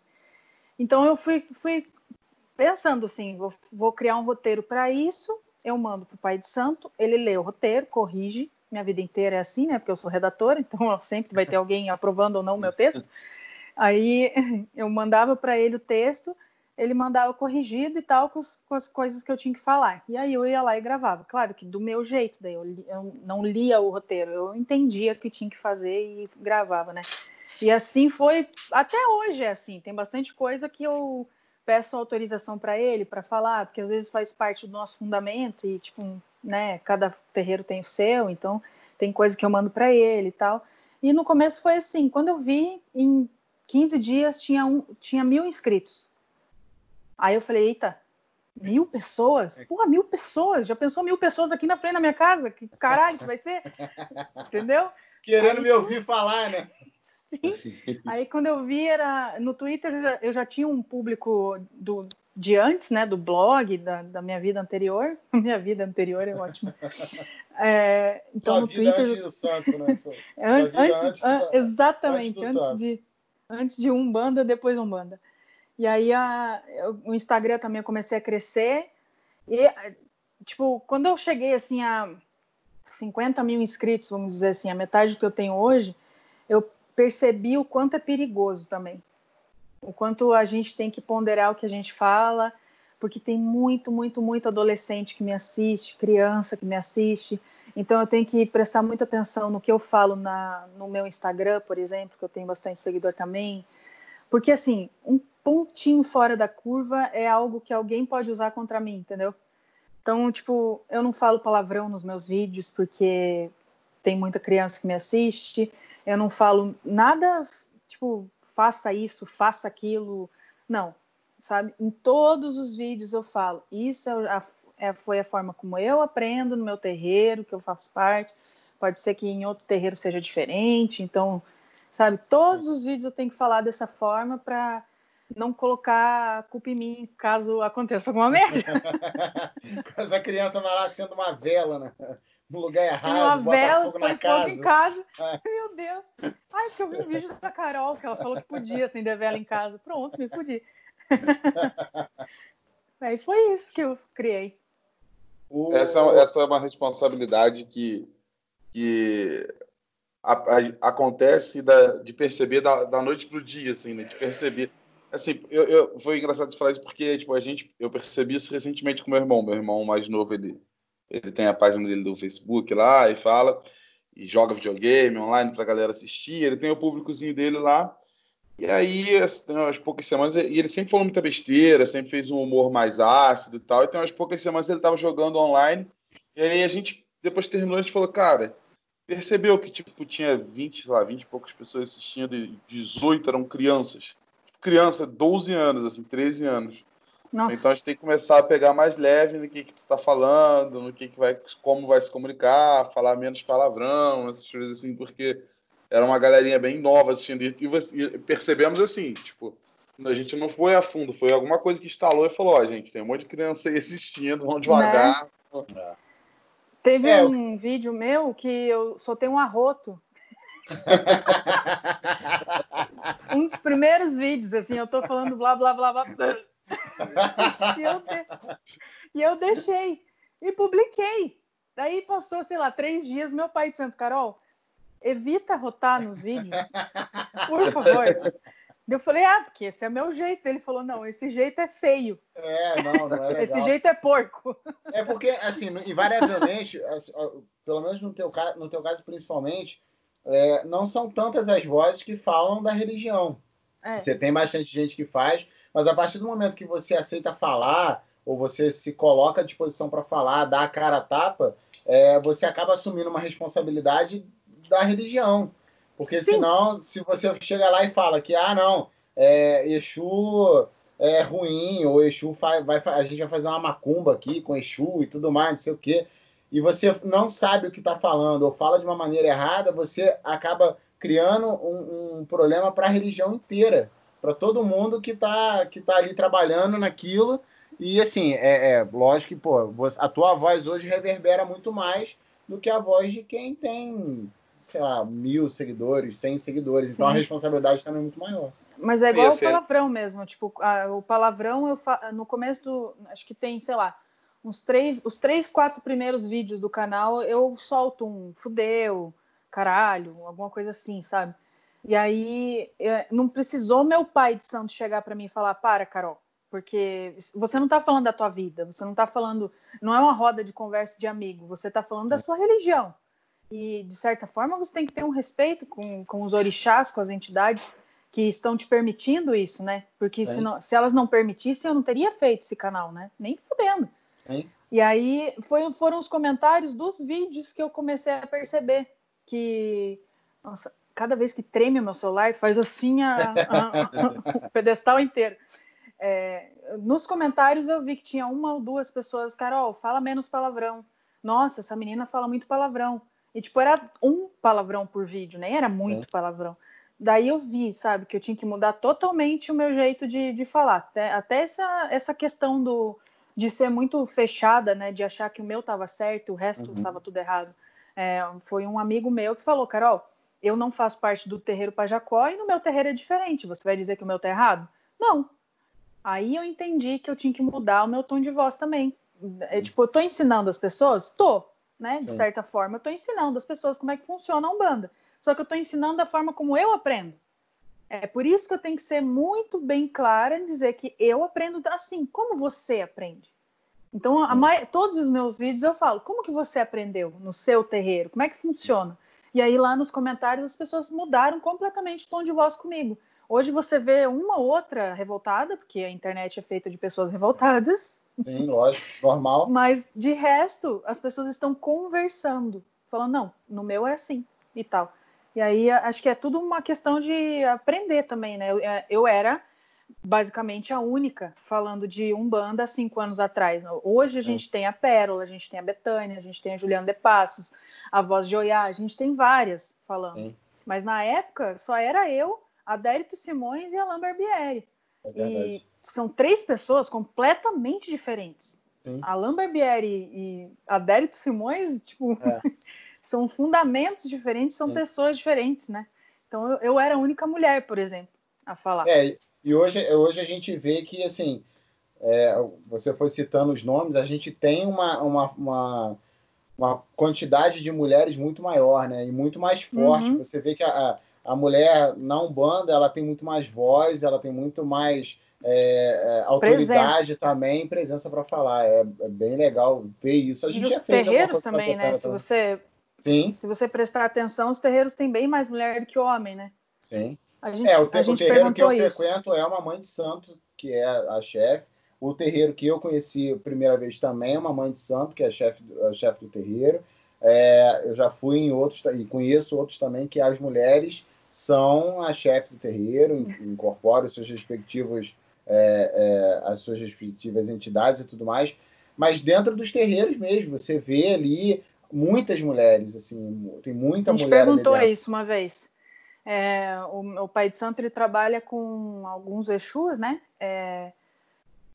Então eu fui, fui pensando assim, vou, vou criar um roteiro para isso, eu mando pro pai de santo, ele lê o roteiro, corrige, minha vida inteira é assim, né? Porque eu sou redatora, então sempre vai ter alguém aprovando ou não o meu texto. Aí eu mandava para ele o texto, ele mandava corrigido e tal com, com, as coisas que eu tinha que falar. E aí eu ia lá e gravava. Claro que do meu jeito, daí eu, eu não lia o roteiro, eu entendia o que tinha que fazer e gravava, né? E assim foi, até hoje é assim. Tem bastante coisa que eu peço autorização para ele para falar, porque às vezes faz parte do nosso fundamento e tipo, né, cada terreiro tem o seu, então tem coisa que eu mando para ele e tal. E no começo foi assim, quando eu vi, em 15 dias tinha, um, tinha mil inscritos. Aí eu falei, eita, mil pessoas? É. Porra, mil pessoas? Já pensou mil pessoas aqui na frente da minha casa? Que caralho que vai ser? Entendeu? Querendo Aí, me ouvir falar, né? Sim. Aí quando eu vi era no Twitter eu já, eu já tinha um público do de antes, né, do blog da, da minha vida anterior. Minha vida anterior é ótimo. É, então no Twitter. Antes do santo, né? antes, antes, an, exatamente, antes, antes de antes de um banda, depois um banda. E aí a, o Instagram também eu comecei a crescer. E, tipo, quando eu cheguei assim a 50 mil inscritos, vamos dizer assim, a metade do que eu tenho hoje, eu percebi o quanto é perigoso também. O quanto a gente tem que ponderar o que a gente fala, porque tem muito, muito, muito adolescente que me assiste, criança que me assiste. Então eu tenho que prestar muita atenção no que eu falo na, no meu Instagram, por exemplo, que eu tenho bastante seguidor também. Porque assim, um pontinho fora da curva é algo que alguém pode usar contra mim, entendeu? Então, tipo, eu não falo palavrão nos meus vídeos porque tem muita criança que me assiste. Eu não falo nada, tipo, faça isso, faça aquilo. Não, sabe? Em todos os vídeos eu falo. Isso é a, é, foi a forma como eu aprendo no meu terreiro, que eu faço parte. Pode ser que em outro terreiro seja diferente. Então, sabe? Todos os vídeos eu tenho que falar dessa forma para não colocar a culpa em mim caso aconteça alguma merda. Essa criança vai lá sendo uma vela, né? No lugar errado, uma vela, fogo na casa. Fogo em casa. É. Meu Deus. Ai, porque eu vi um vídeo da Carol que ela falou que podia acender vela em casa. Pronto, me fudi. Aí foi isso que eu criei. Essa, essa é uma responsabilidade que, que a, a, acontece da, de perceber da, da noite para o dia, assim, né? De perceber assim, eu, eu, foi engraçado você falar isso porque, tipo, a gente, eu percebi isso recentemente com meu irmão. Meu irmão mais novo, ele, ele tem a página dele do Facebook lá e fala, e joga videogame online pra galera assistir. Ele tem o públicozinho dele lá. E aí, tem umas poucas semanas, e ele sempre falou muita besteira, sempre fez um humor mais ácido e tal. E tem umas poucas semanas ele tava jogando online. E aí a gente, depois terminou, a gente falou, cara, percebeu que, tipo, tinha 20, sei lá, 20 e poucas pessoas assistindo e 18 eram crianças criança, 12 anos, assim, 13 anos. Nossa. Então a gente tem que começar a pegar mais leve no que, que tu tá falando, no que, que vai, como vai se comunicar, falar menos palavrão, essas coisas assim, porque era uma galerinha bem nova assistindo e, e percebemos assim, tipo, a gente não foi a fundo, foi alguma coisa que instalou e falou, ó, oh, gente, tem um monte de criança aí assistindo, vamos devagar. Né? Teve é, um eu... vídeo meu que eu soltei um arroto um dos primeiros vídeos, assim, eu tô falando blá blá blá blá. E, eu de... e eu deixei e publiquei. Daí passou, sei lá, três dias, meu pai de Santo Carol, evita rotar nos vídeos, por favor. Eu falei, ah, porque esse é meu jeito. Ele falou, não, esse jeito é feio. É, não, não é legal. Esse jeito é porco. É porque, assim, invariavelmente, pelo menos no teu, no teu caso principalmente, é, não são tantas as vozes que falam da religião. É. Você tem bastante gente que faz, mas a partir do momento que você aceita falar, ou você se coloca à disposição para falar, dar a cara a tapa, é, você acaba assumindo uma responsabilidade da religião. Porque Sim. senão, se você chega lá e fala que, ah, não, é, Exu é ruim, ou Exu vai, vai, a gente vai fazer uma macumba aqui com Exu e tudo mais, não sei o quê e você não sabe o que está falando ou fala de uma maneira errada, você acaba criando um, um problema para a religião inteira, para todo mundo que está que tá ali trabalhando naquilo. E assim, é, é lógico que pô, a tua voz hoje reverbera muito mais do que a voz de quem tem, sei lá, mil seguidores, cem seguidores. Sim. Então a responsabilidade também é muito maior. Mas é igual o palavrão mesmo. Tipo, a, o palavrão, eu fa... no começo do. Acho que tem, sei lá, uns três, os três, quatro primeiros vídeos do canal, eu solto um fudeu, caralho, alguma coisa assim, sabe? E aí é, não precisou meu pai de santo chegar para mim e falar, para, Carol, porque você não está falando da tua vida, você não está falando, não é uma roda de conversa de amigo, você está falando da sua religião. E, de certa forma, você tem que ter um respeito com, com os orixás, com as entidades que estão te permitindo isso, né? Porque se, não, se, elas não permitissem, eu não teria feito esse canal, né? Nem fudendo. Sim. E aí foi, foram os comentários dos vídeos que eu comecei a perceber que nossa, cada vez que treme o meu celular, faz assim a, a, a, o pedestal inteiro. É, nos comentários eu vi que tinha uma ou duas pessoas, Carol, fala menos palavrão. Nossa, essa menina fala muito palavrão. E, tipo, era um palavrão por vídeo, nem era muito Sim. palavrão. Daí eu vi, sabe, que eu tinha que mudar totalmente o meu jeito de, de falar. Até, até essa, essa questão do, de ser muito fechada, né, de achar que o meu estava certo, o resto estava uhum. tudo errado. É, foi um amigo meu que falou, Carol, eu não faço parte do terreiro Pajacó e no meu terreiro é diferente. Você vai dizer que o meu tá errado? Não. Aí eu entendi que eu tinha que mudar o meu tom de voz também. É, tipo, eu tô ensinando as pessoas? Tô, né? De Sim. certa forma, eu tô ensinando as pessoas como é que funciona a Umbanda. Só que eu tô ensinando da forma como eu aprendo. É por isso que eu tenho que ser muito bem clara em dizer que eu aprendo assim, como você aprende. Então, a, todos os meus vídeos eu falo, como que você aprendeu no seu terreiro? Como é que funciona? E aí lá nos comentários as pessoas mudaram completamente o tom de voz comigo. Hoje você vê uma outra revoltada, porque a internet é feita de pessoas revoltadas. Sim, lógico, normal. Mas de resto, as pessoas estão conversando, falando, não, no meu é assim e tal. E aí acho que é tudo uma questão de aprender também, né? Eu, é, eu era basicamente a única falando de Umbanda há cinco anos atrás. Hoje a gente tem a Pérola, a gente tem a Betânia, a gente tem a Juliana de Passos, a Voz de Oiá, a gente tem várias falando. Sim. Mas na época só era eu, a Dérito Simões e a Alain Barbieri. É e são três pessoas completamente diferentes. Sim. A Alain Barbieri e a Dérito Simões, tipo, é. são fundamentos diferentes, são Sim. pessoas diferentes, né? Então eu, eu era a única mulher, por exemplo, a falar. É, e hoje, hoje a gente vê que, assim, é, você foi citando os nomes, a gente tem uma, uma, uma, uma, quantidade de mulheres muito maior, né? E muito mais forte. Uhum. Você vê que a, a mulher na Umbanda, ela tem muito mais voz, ela tem muito mais é, é, autoridade presença. também, presença para falar. É, é, bem legal ver isso. A gente e os terreiros também, né? Se você, Sim. se você prestar atenção, os terreiros têm bem mais mulher do que homem, né? Sim. A gente, é, o, te, a gente o terreiro que eu isso. frequento é uma mãe de santo, que é a chefe. O terreiro que eu conheci a primeira vez também é uma mãe de santo, que é a chefe chef do terreiro. É, eu já fui em outros, e conheço outros também, que as mulheres são a chefe do terreiro, incorporam seus respectivos, é, é, as suas respectivas entidades e tudo mais. Mas dentro dos terreiros mesmo, você vê ali muitas mulheres, assim, tem muita mulher. A gente mulher perguntou isso uma vez. É, o, o, pai de santo ele trabalha com alguns exus, né? É,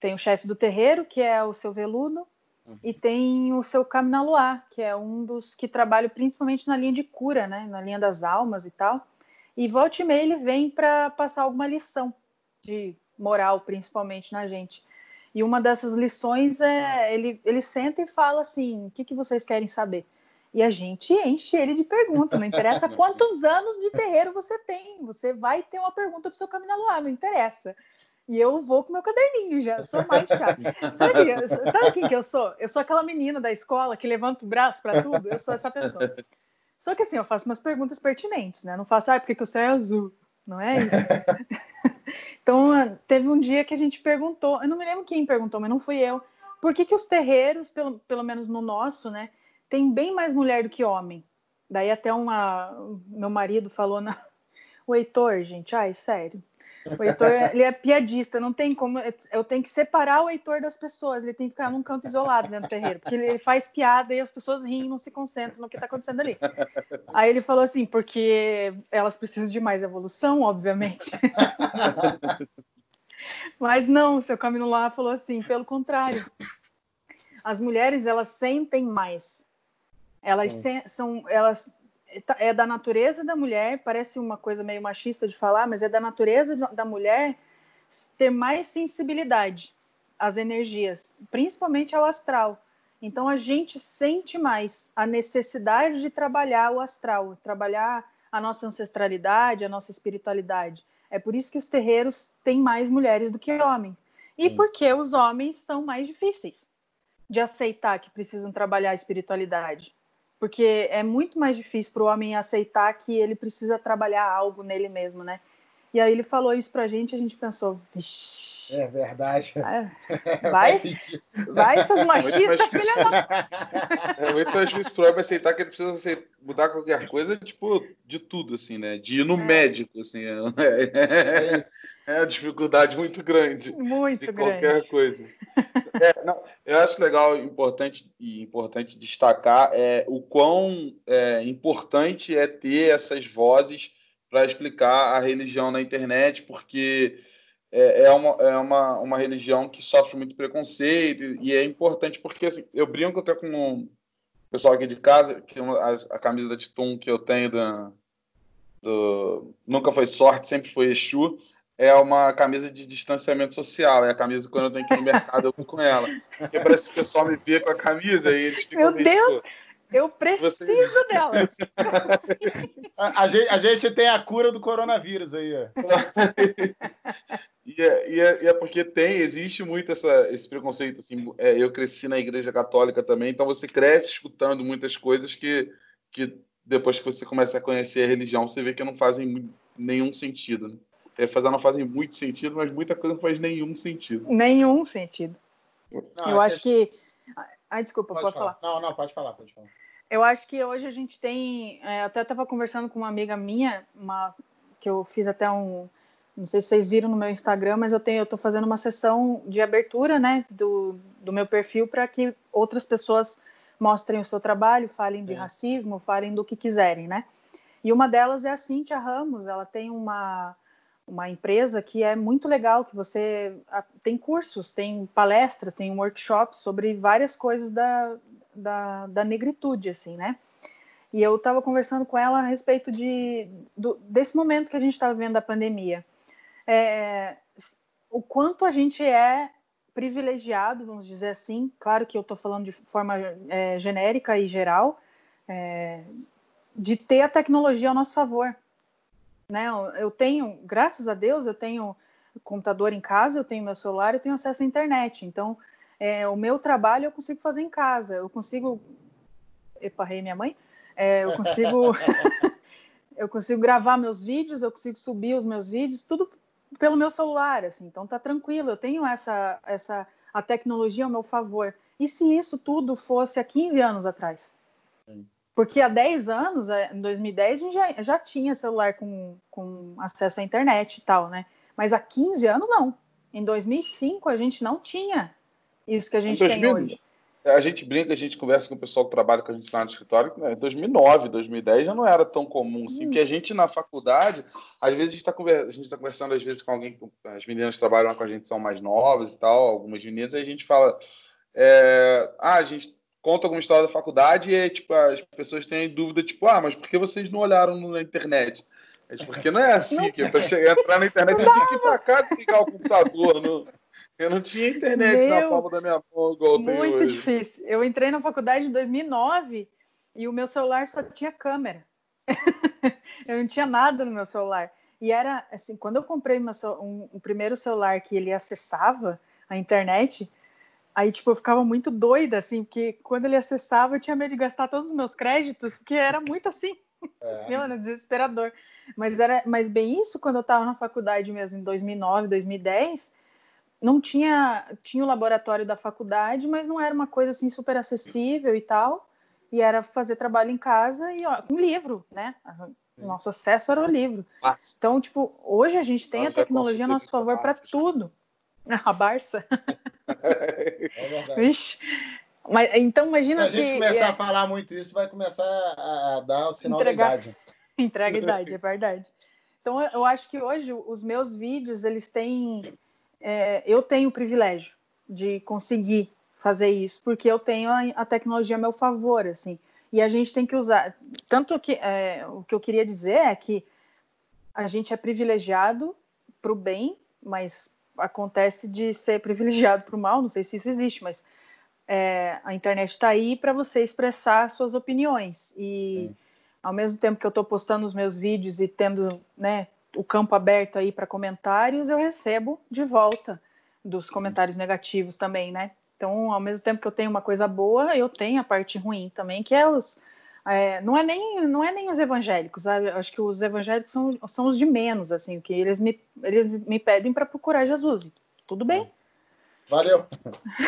tem o chefe do terreiro, que é o seu veludo, uhum. e tem o seu Caminaluá, que é um dos que trabalha principalmente na linha de cura, né? Na linha das almas e tal. E volta e meia ele vem para passar alguma lição de moral, principalmente na gente. E uma dessas lições é ele, ele senta e fala assim: o que, que vocês querem saber? E a gente enche ele de perguntas, não interessa quantos anos de terreiro você tem, você vai ter uma pergunta para o seu caminho não interessa. E eu vou com meu caderninho já, sou mais chata. Sabe, sabe quem que eu sou? Eu sou aquela menina da escola que levanta o braço para tudo, eu sou essa pessoa. Só que assim, eu faço umas perguntas pertinentes, né? Não faço, ah, por que, que o céu é azul? Não é isso. então, teve um dia que a gente perguntou, eu não me lembro quem perguntou, mas não fui eu, por que, que os terreiros, pelo, pelo menos no nosso, né, tem bem mais mulher do que homem. Daí até uma meu marido falou na o Heitor, gente, ai, sério. O Heitor, ele é piadista, não tem como. Eu tenho que separar o Heitor das pessoas, ele tem que ficar num canto isolado dentro do terreiro, porque ele faz piada e as pessoas riem não se concentram no que está acontecendo ali. Aí ele falou assim: porque elas precisam de mais evolução, obviamente. Mas não, seu caminho lá falou assim: pelo contrário, as mulheres elas sentem mais. Elas se, são, elas é da natureza da mulher, parece uma coisa meio machista de falar, mas é da natureza da mulher ter mais sensibilidade às energias, principalmente ao astral. Então a gente sente mais a necessidade de trabalhar o astral, trabalhar a nossa ancestralidade, a nossa espiritualidade. É por isso que os terreiros têm mais mulheres do que homens. E Sim. porque os homens são mais difíceis de aceitar que precisam trabalhar a espiritualidade. Porque é muito mais difícil para o homem aceitar que ele precisa trabalhar algo nele mesmo, né? E aí ele falou isso pra gente e a gente pensou, vixi. É verdade. É, vai, vai essas machistas, filha da... É muito mais difícil pro homem aceitar que ele precisa mudar qualquer coisa, tipo, de tudo, assim, né? De ir no é. médico, assim. É, é, é uma dificuldade muito grande. Muito de grande. qualquer coisa. É, não, eu acho legal importante e importante destacar é, o quão é, importante é ter essas vozes para explicar a religião na internet, porque é, é, uma, é uma, uma religião que sofre muito preconceito e é importante porque assim, eu brinco até com o pessoal aqui de casa, que a, a camisa da Titum que eu tenho da, do Nunca Foi Sorte, sempre foi Exu, é uma camisa de distanciamento social. É a camisa quando eu tenho que ir no mercado, eu vou com ela. Porque parece que o pessoal me vê com a camisa e eles ficam. Meu Deus! Eu preciso Você... dela. a, a, gente, a, gente, tem a cura do coronavírus aí. e, é, e, é, e, é, porque tem, existe muito essa, esse preconceito. Assim, é, eu cresci na igreja católica também, então você cresce escutando muitas coisas que, que depois que você começa a conhecer a religião, você vê que não fazem nenhum sentido. Né? É, fazer não fazem muito sentido, mas muita coisa não faz nenhum sentido. Nenhum sentido. Não, eu é acho que. Ai, desculpa, pode, pode falar. falar. Não, não, pode falar, pode falar. Eu acho que hoje a gente tem. É, até estava conversando com uma amiga minha, uma, que eu fiz até um. Não sei se vocês viram no meu Instagram, mas eu tenho, eu estou fazendo uma sessão de abertura, né, do, do meu perfil para que outras pessoas mostrem o seu trabalho, falem de é. racismo, falem do que quiserem, né? E uma delas é a Cíntia Ramos. Ela tem uma uma empresa que é muito legal, que você tem cursos, tem palestras, tem workshops sobre várias coisas da, da, da negritude, assim, né? E eu estava conversando com ela a respeito de, do, desse momento que a gente está vivendo da pandemia. É, o quanto a gente é privilegiado, vamos dizer assim, claro que eu estou falando de forma é, genérica e geral, é, de ter a tecnologia ao nosso favor. Né? Eu tenho, graças a Deus, eu tenho computador em casa, eu tenho meu celular, eu tenho acesso à internet. Então, é, o meu trabalho eu consigo fazer em casa, eu consigo. Eparrei minha mãe. É, eu consigo. eu consigo gravar meus vídeos, eu consigo subir os meus vídeos, tudo pelo meu celular, assim. Então tá tranquilo, eu tenho essa, essa a tecnologia ao meu favor. E se isso tudo fosse há 15 anos atrás? Sim. Porque há 10 anos, é, em 2010, a gente já, já tinha celular com, com acesso à internet e tal, né? Mas há 15 anos, não. Em 2005, a gente não tinha isso que a gente 2000, tem hoje. A gente brinca, a gente conversa com o pessoal que trabalha com a gente lá no escritório, né? 2009, 2010 já não era tão comum assim, hum. porque a gente na faculdade, às vezes a gente está tá conversando às vezes com alguém, as meninas que trabalham com a gente são mais novas e tal, algumas meninas, aí a gente fala, é, ah, a gente conta alguma história da faculdade e tipo, as pessoas têm dúvida, tipo, ah, mas por que vocês não olharam na internet? É, tipo, porque não é assim, não. que para chegar entrar na internet, eu tinha que ir para casa e ligar o computador. No... Eu não tinha internet Meu, na palma da minha mão igual Muito difícil. Eu entrei na faculdade em 2009 e o meu celular só tinha câmera. eu não tinha nada no meu celular. E era assim, quando eu comprei meu, um, um primeiro celular que ele acessava a internet, aí tipo eu ficava muito doida assim, porque quando ele acessava eu tinha medo de gastar todos os meus créditos, porque era muito assim. É. Meu, era desesperador. Mas era, mas bem isso quando eu estava na faculdade mesmo em 2009, 2010, não tinha tinha o laboratório da faculdade, mas não era uma coisa assim super acessível e tal. E era fazer trabalho em casa e ó, com livro, né? O nosso acesso era o livro. Então, tipo, hoje a gente tem a tecnologia a nosso favor para tudo. A Barça. É verdade. Vixe. Mas, então, imagina Se a gente começar é... a falar muito isso, vai começar a dar o sinal Entregar... da idade. Entrega a idade, é verdade. Então, eu acho que hoje os meus vídeos, eles têm é, eu tenho o privilégio de conseguir fazer isso, porque eu tenho a, a, tecnologia a meu favor, assim. E a gente tem que usar. Tanto que é, o que eu queria dizer é que a gente é privilegiado para o bem, mas acontece de ser privilegiado para o mal. Não sei se isso existe, mas é, a internet está aí para você expressar suas opiniões. E ao mesmo tempo que eu estou postando os meus vídeos e tendo, né, o campo aberto aí para comentários, eu recebo de volta dos comentários negativos também, né? Então, ao mesmo tempo que eu tenho uma coisa boa, eu tenho a parte ruim também, que é os. É, não, é nem, não é nem os evangélicos, acho que os evangélicos são, são os de menos, assim, que eles me, eles me pedem para procurar Jesus. Tudo bem. Valeu.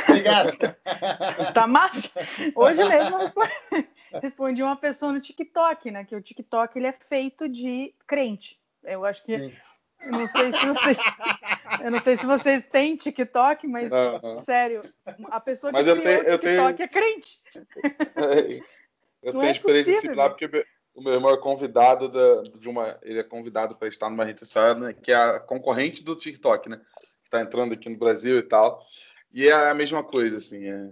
Obrigado. tá massa? Hoje mesmo eu respondi, respondi uma pessoa no TikTok, né? Que o TikTok ele é feito de crente. Eu acho que. Eu não sei se vocês. Eu não sei se vocês têm TikTok, mas sério, a pessoa que mas criou tenho, o TikTok tenho... é crente. eu não tenho é experiência similar porque o meu irmão é convidado da, de uma. Ele é convidado para estar numa rede social, né, que é a concorrente do TikTok, né? Que está entrando aqui no Brasil e tal. E é a mesma coisa, assim. É,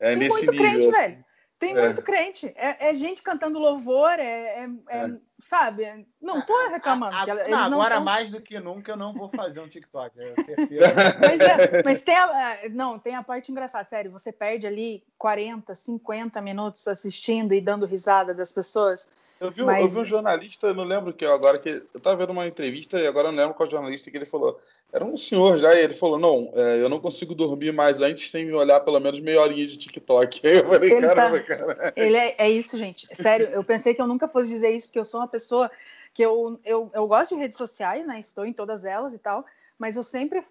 é nesse nível. Crente, assim. velho. Tem é. muito crente. É, é, gente cantando louvor, é, é, é. sabe? Não tô reclamando. A, a, não, agora, tão... mais do que nunca, eu não vou fazer um TikTok. É certeza. mas, é, mas tem a, não, tem a parte engraçada. Sério, você perde ali 40, 50 minutos assistindo e dando risada das pessoas. Eu vi, Mas... eu vi um jornalista, eu não lembro que agora que eu estava vendo uma entrevista e agora eu não lembro qual jornalista que ele falou. Era um senhor já e ele falou: "Não, é, eu não consigo dormir mais antes sem me olhar pelo menos meia horinha de TikTok". Aí eu falei: ele tá "Caramba, tá... cara". Ele é, é isso, gente. Sério, eu pensei que eu nunca fosse dizer isso porque eu sou uma pessoa que eu, eu, eu gosto de redes sociais, né? Estou em todas elas e tal, mas eu sempre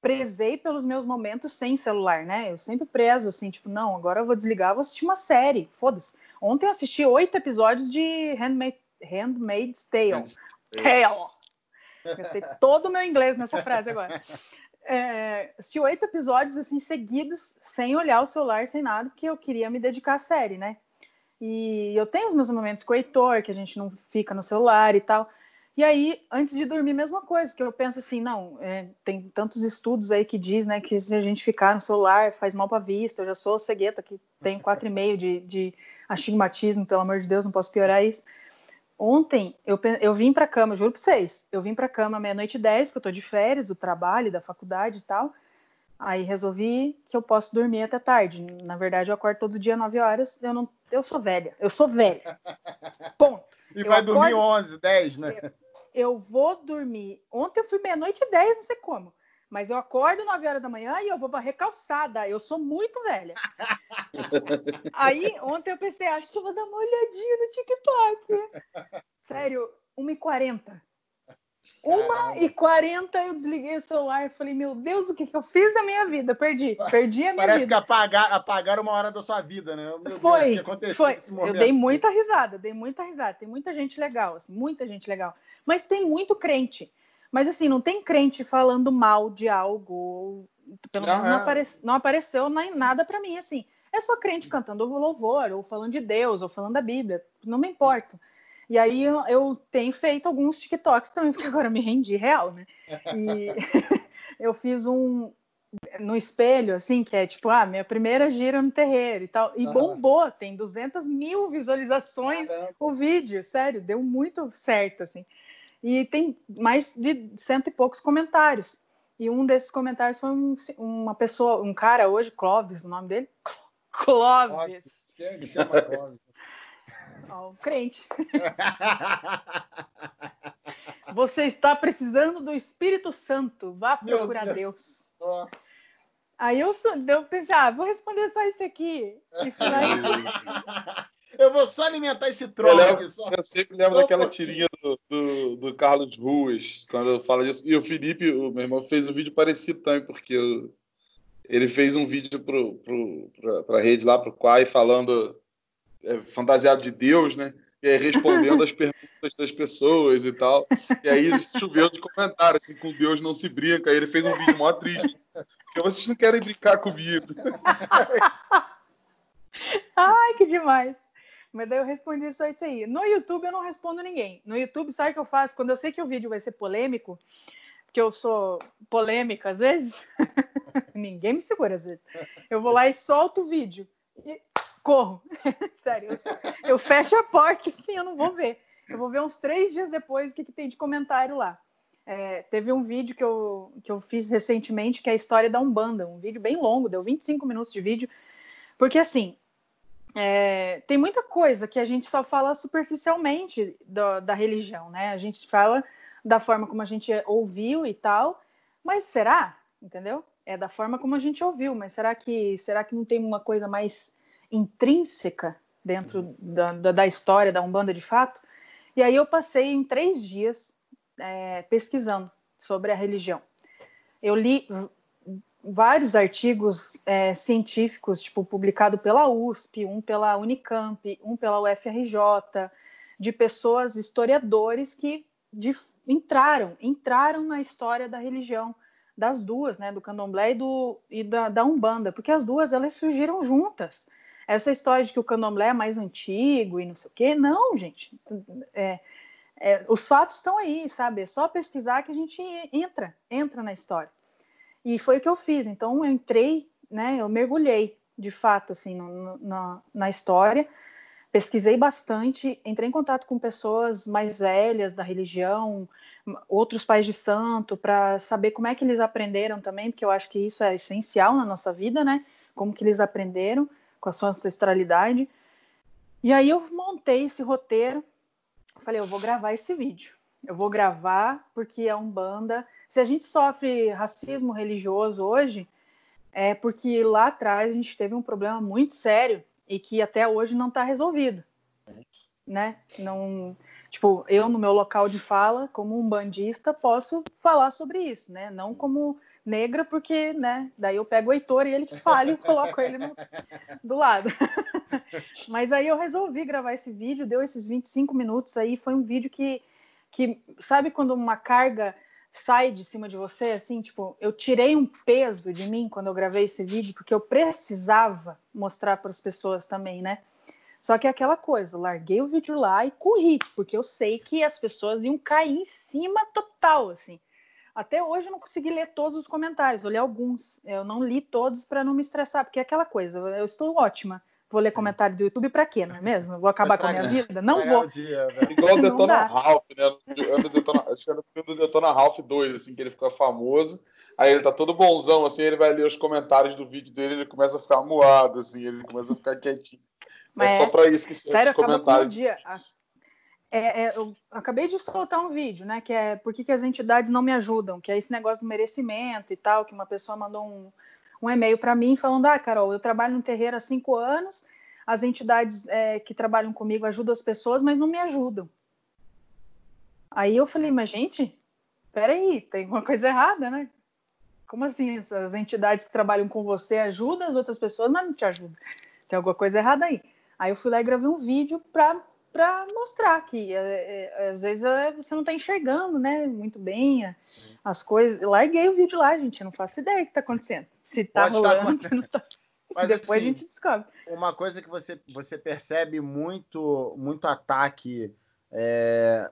prezei pelos meus momentos sem celular, né? Eu sempre prezo, assim, tipo, não, agora eu vou desligar, vou assistir uma série, foda-se. Ontem eu assisti oito episódios de Handmaid, Handmaid's Tale. Tale. Gastei todo o meu inglês nessa frase agora. É, assisti oito episódios, assim, seguidos, sem olhar o celular, sem nada, porque eu queria me dedicar à série, né? E eu tenho os meus momentos com o Heitor, que a gente não fica no celular e tal. E aí, antes de dormir, mesma coisa, porque eu penso assim, não, é, tem tantos estudos aí que diz, né, que se a gente ficar no celular faz mal para a vista. Eu já sou cegueta, que tenho quatro e meio de, de astigmatismo, pelo amor de Deus, não posso piorar isso. Ontem eu, eu vim para cama, juro para vocês, eu vim para cama meia-noite e dez, porque eu tô de férias do trabalho, da faculdade e tal. Aí resolvi que eu posso dormir até tarde. Na verdade, eu acordo todo dia nove horas. Eu não, eu sou velha. Eu sou velha. Ponto. E eu vai acordo, dormir onze, dez, né? eu vou dormir. Ontem eu fui meia-noite e dez, não sei como. Mas eu acordo 9 horas da manhã e eu vou varrer calçada. Eu sou muito velha. Aí, ontem eu pensei, acho que eu vou dar uma olhadinha no TikTok. Sério, 1h40. Uma e quarenta eu desliguei o celular e falei, meu Deus, o que, que eu fiz da minha vida? Perdi, perdi a minha Parece vida. Parece que apagar, apagaram uma hora da sua vida, né? Meu foi, Deus, foi. Eu dei muita risada, dei muita risada. Tem muita gente legal, assim, muita gente legal. Mas tem muito crente. Mas assim, não tem crente falando mal de algo. Pelo menos não, apare... não apareceu nem nada para mim, assim. É só crente cantando louvor, ou falando de Deus, ou falando da Bíblia. Não me importo. E aí eu, eu, tenho feito alguns TikToks também, porque agora me rendi real, né? E eu fiz um no espelho, assim, que é tipo, ah, minha primeira gira no terreiro e tal. E bombou, tem 200 mil visualizações Caramba. o vídeo, sério, deu muito certo, assim. E tem mais de cento e poucos comentários. E um desses comentários foi um, uma pessoa, um cara hoje, Clóvis, o nome dele? Clóvis. Quem chama Clóvis? Ó, crente. Você está precisando do Espírito Santo. Vá procurar Deus. Deus. Aí eu, eu pensei, ah, vou responder só isso aqui. E Eu vou só alimentar esse troll eu, eu sempre lembro só daquela tirinha do, do, do, Carlos Ruas, quando eu falo disso. E o Felipe, o meu irmão, fez um vídeo parecido também, porque eu, ele fez um vídeo para a rede lá, para o Quai, falando é, fantasiado de Deus, né? E aí respondendo as perguntas das pessoas e tal. E aí choveu de comentário, assim, com Deus não se brinca. Aí ele fez um vídeo mó triste. Porque vocês não querem brincar comigo. Ai, que demais. Mas daí eu respondi só isso aí. No YouTube eu não respondo ninguém. No YouTube, sabe o que eu faço? Quando eu sei que o vídeo vai ser polêmico, que eu sou polêmica às vezes, ninguém me segura às vezes. Eu vou lá e solto o vídeo. E corro. Sério, eu, eu, fecho a porta assim, eu não vou ver. Eu vou ver uns três dias depois o que, que tem de comentário lá. É, teve um vídeo que eu, que eu fiz recentemente, que é a história da Umbanda, um vídeo bem longo, deu 25 minutos de vídeo, porque assim, é, tem muita coisa que a gente só fala superficialmente do, da religião, né? A gente fala da forma como a gente ouviu e tal, mas será? Entendeu? é da forma como a gente ouviu, mas será que será que não tem uma coisa mais intrínseca dentro da, da, da história da Umbanda de fato? E aí eu passei em três dias é, pesquisando sobre a religião. Eu li vários artigos é, científicos, tipo, publicado pela USP, um pela Unicamp, um pela UFRJ, de pessoas, historiadores que de, entraram, entraram na história da religião, das duas, né, do candomblé e, do, e da, da Umbanda, porque as duas, elas surgiram juntas. Essa história de que o candomblé é mais antigo e não sei o quê, não, gente. É, é, os fatos estão aí, sabe? É só pesquisar que a gente entra, entra na história. E foi o que eu fiz. Então eu entrei, né? Eu mergulhei de fato assim no, na, na história, pesquisei bastante, entrei em contato com pessoas mais velhas da religião, outros pais de santo, para saber como é que eles aprenderam também, porque eu acho que isso é essencial na nossa vida, né? Como que eles aprenderam com a sua ancestralidade. E aí eu montei esse roteiro, falei, eu vou gravar esse vídeo. Eu vou gravar porque é um banda se a gente sofre racismo religioso hoje, é porque lá atrás a gente teve um problema muito sério e que até hoje não está resolvido, né? Não, tipo, eu no meu local de fala, como um bandista, posso falar sobre isso, né? Não como negra, porque, né? Daí eu pego o Heitor e ele que fala e coloco ele no, do lado. Mas aí eu resolvi gravar esse vídeo, deu esses 25 minutos aí, foi um vídeo que, que sabe quando uma carga sai de cima de você, assim, tipo, eu tirei um peso de mim quando eu gravei esse vídeo, porque eu precisava mostrar para as pessoas também, né? Só que é aquela coisa, larguei o vídeo lá e corri, porque eu sei que as pessoas iam cair em cima total, assim. Até hoje eu não consegui ler todos os comentários, eu li alguns, eu não li todos para não me estressar, porque é aquela coisa, eu estou ótima. Vou ler comentário do YouTube para quê, não é mesmo? Vou acabar com a minha vida? Não vou. Dia, Igual o Detona Ralph, né? Detona, acho que era o do Detona Ralph 2, assim, que ele fica famoso. Aí ele tá todo bonzão, assim, ele vai ler os comentários do vídeo dele, ele começa a ficar moado, assim, ele começa a ficar quietinho. Mas é só para isso que Sério, acaba com dia. É, é, eu acabei de soltar um vídeo, né? Que é por que, que as entidades não me ajudam, que é esse negócio do merecimento e tal, que uma pessoa mandou um um e-mail para mim falando: Ah, Carol, eu trabalho no terreiro há cinco anos, as entidades é, que trabalham comigo ajudam as pessoas, mas não me ajudam. Aí eu falei: Mas, gente, peraí, tem uma coisa errada, né? Como assim? As entidades que trabalham com você ajudam as outras pessoas, mas não te ajudam. Tem alguma coisa errada aí. Aí eu fui lá e gravei um vídeo para para mostrar que é, é, às vezes é, você não está enxergando, né, muito bem as coisas. Eu larguei o vídeo lá, gente, eu não faço ideia do que está acontecendo. Se tá Pode rolando, se não tá. Mas, Depois assim, a gente descobre. Uma coisa que você, você percebe muito, muito ataque é,